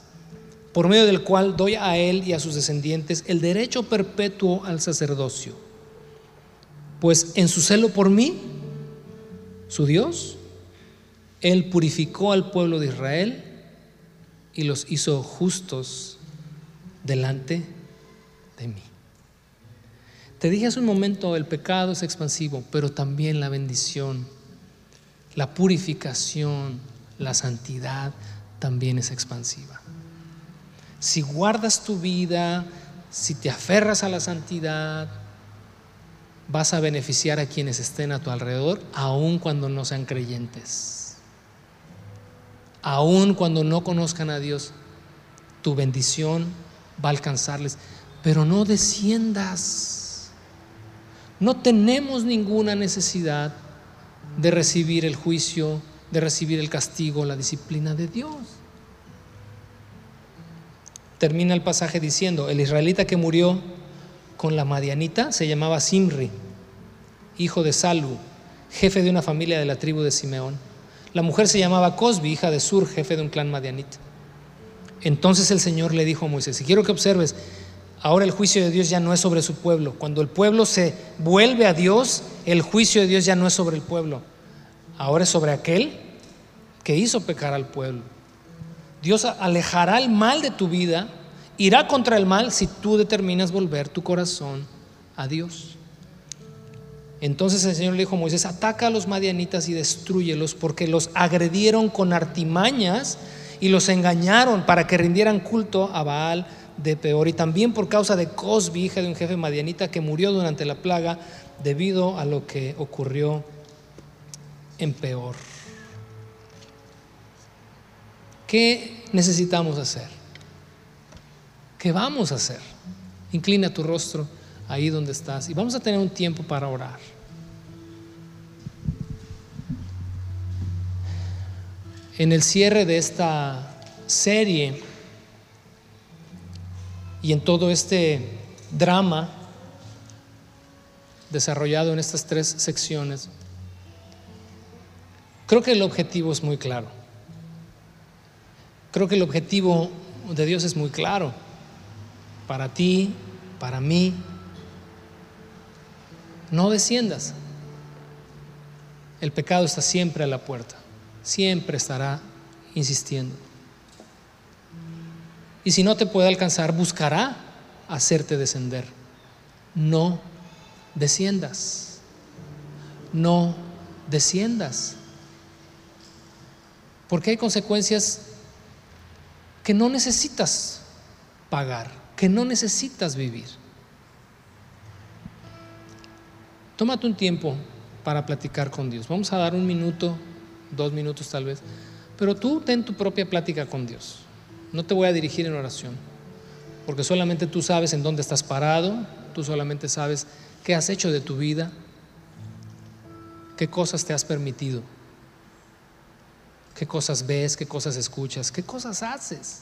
por medio del cual doy a él y a sus descendientes el derecho perpetuo al sacerdocio. Pues en su celo por mí, su Dios, Él purificó al pueblo de Israel y los hizo justos delante de mí. Te dije hace un momento, el pecado es expansivo, pero también la bendición, la purificación, la santidad también es expansiva. Si guardas tu vida, si te aferras a la santidad, vas a beneficiar a quienes estén a tu alrededor, aun cuando no sean creyentes. Aun cuando no conozcan a Dios, tu bendición va a alcanzarles. Pero no desciendas. No tenemos ninguna necesidad de recibir el juicio, de recibir el castigo, la disciplina de Dios. Termina el pasaje diciendo, el israelita que murió con la madianita se llamaba Simri, hijo de Salu, jefe de una familia de la tribu de Simeón. La mujer se llamaba Cosbi, hija de Sur, jefe de un clan madianita. Entonces el Señor le dijo a Moisés, y quiero que observes, ahora el juicio de Dios ya no es sobre su pueblo. Cuando el pueblo se vuelve a Dios, el juicio de Dios ya no es sobre el pueblo. Ahora es sobre aquel que hizo pecar al pueblo. Dios alejará el mal de tu vida irá contra el mal si tú determinas volver tu corazón a Dios. Entonces el Señor le dijo a Moisés, ataca a los madianitas y destruyelos porque los agredieron con artimañas y los engañaron para que rindieran culto a Baal de Peor y también por causa de Cosbi, hija de un jefe madianita que murió durante la plaga debido a lo que ocurrió en Peor. ¿Qué necesitamos hacer? ¿Qué vamos a hacer? Inclina tu rostro ahí donde estás y vamos a tener un tiempo para orar. En el cierre de esta serie y en todo este drama desarrollado en estas tres secciones, creo que el objetivo es muy claro. Creo que el objetivo de Dios es muy claro. Para ti, para mí. No desciendas. El pecado está siempre a la puerta. Siempre estará insistiendo. Y si no te puede alcanzar, buscará hacerte descender. No desciendas. No desciendas. Porque hay consecuencias que no necesitas pagar, que no necesitas vivir. Tómate un tiempo para platicar con Dios. Vamos a dar un minuto, dos minutos tal vez, pero tú ten tu propia plática con Dios. No te voy a dirigir en oración, porque solamente tú sabes en dónde estás parado, tú solamente sabes qué has hecho de tu vida, qué cosas te has permitido qué cosas ves, qué cosas escuchas, qué cosas haces.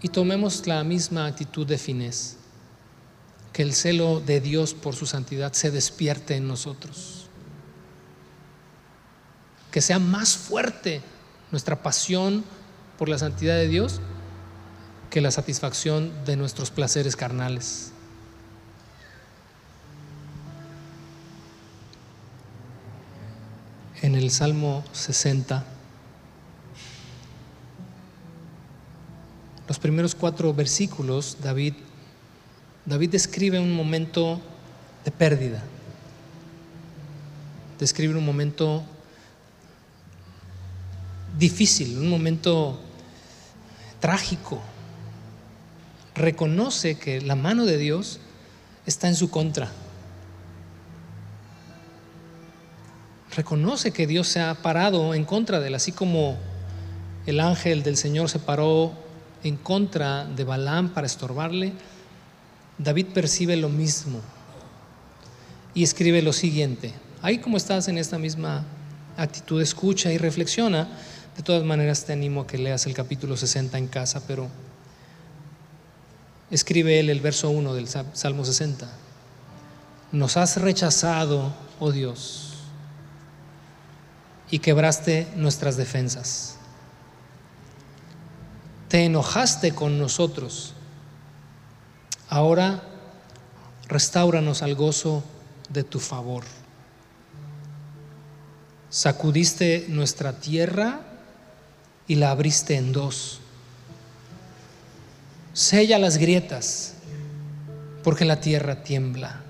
Y tomemos la misma actitud de finés, que el celo de Dios por su santidad se despierte en nosotros, que sea más fuerte nuestra pasión por la santidad de Dios que la satisfacción de nuestros placeres carnales. en el Salmo 60, los primeros cuatro versículos, David, David describe un momento de pérdida, describe un momento difícil, un momento trágico. Reconoce que la mano de Dios está en su contra. reconoce que Dios se ha parado en contra de él, así como el ángel del Señor se paró en contra de Balaam para estorbarle, David percibe lo mismo y escribe lo siguiente. Ahí como estás en esta misma actitud, escucha y reflexiona. De todas maneras te animo a que leas el capítulo 60 en casa, pero escribe él el verso 1 del Salmo 60. Nos has rechazado, oh Dios y quebraste nuestras defensas. Te enojaste con nosotros. Ahora restauranos al gozo de tu favor. Sacudiste nuestra tierra y la abriste en dos. Sella las grietas, porque la tierra tiembla.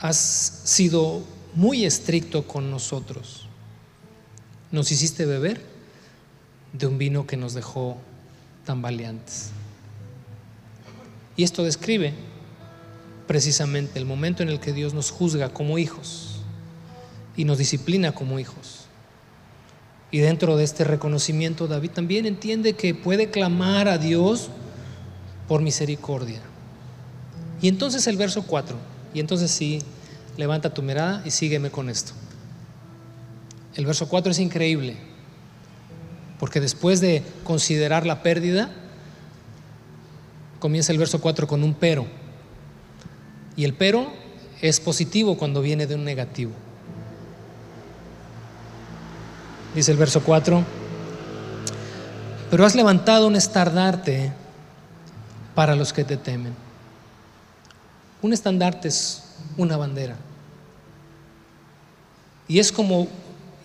Has sido muy estricto con nosotros. Nos hiciste beber de un vino que nos dejó tan valientes. Y esto describe precisamente el momento en el que Dios nos juzga como hijos y nos disciplina como hijos. Y dentro de este reconocimiento, David también entiende que puede clamar a Dios por misericordia. Y entonces el verso 4, y entonces sí, levanta tu mirada y sígueme con esto. El verso 4 es increíble, porque después de considerar la pérdida, comienza el verso 4 con un pero. Y el pero es positivo cuando viene de un negativo. Dice el verso 4, pero has levantado un estandarte para los que te temen. Un estandarte es una bandera. Y es como,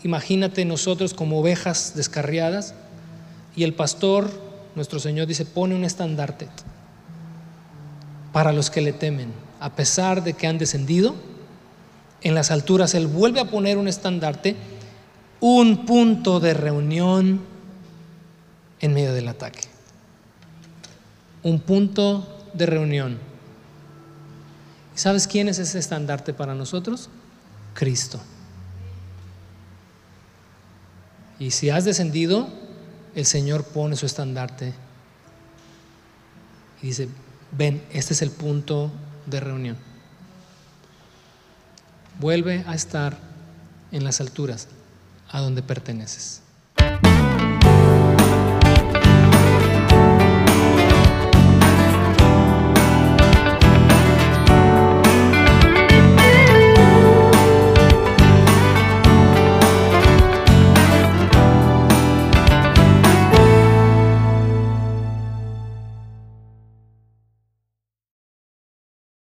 imagínate nosotros como ovejas descarriadas y el pastor, nuestro Señor dice, pone un estandarte para los que le temen. a pesar de que han descendido, en las alturas Él vuelve a poner un estandarte, un punto de reunión en medio del ataque. Un punto de reunión. ¿Y sabes quién es ese estandarte para nosotros? Cristo. Y si has descendido, el Señor pone su estandarte y dice, ven, este es el punto de reunión. Vuelve a estar en las alturas, a donde perteneces.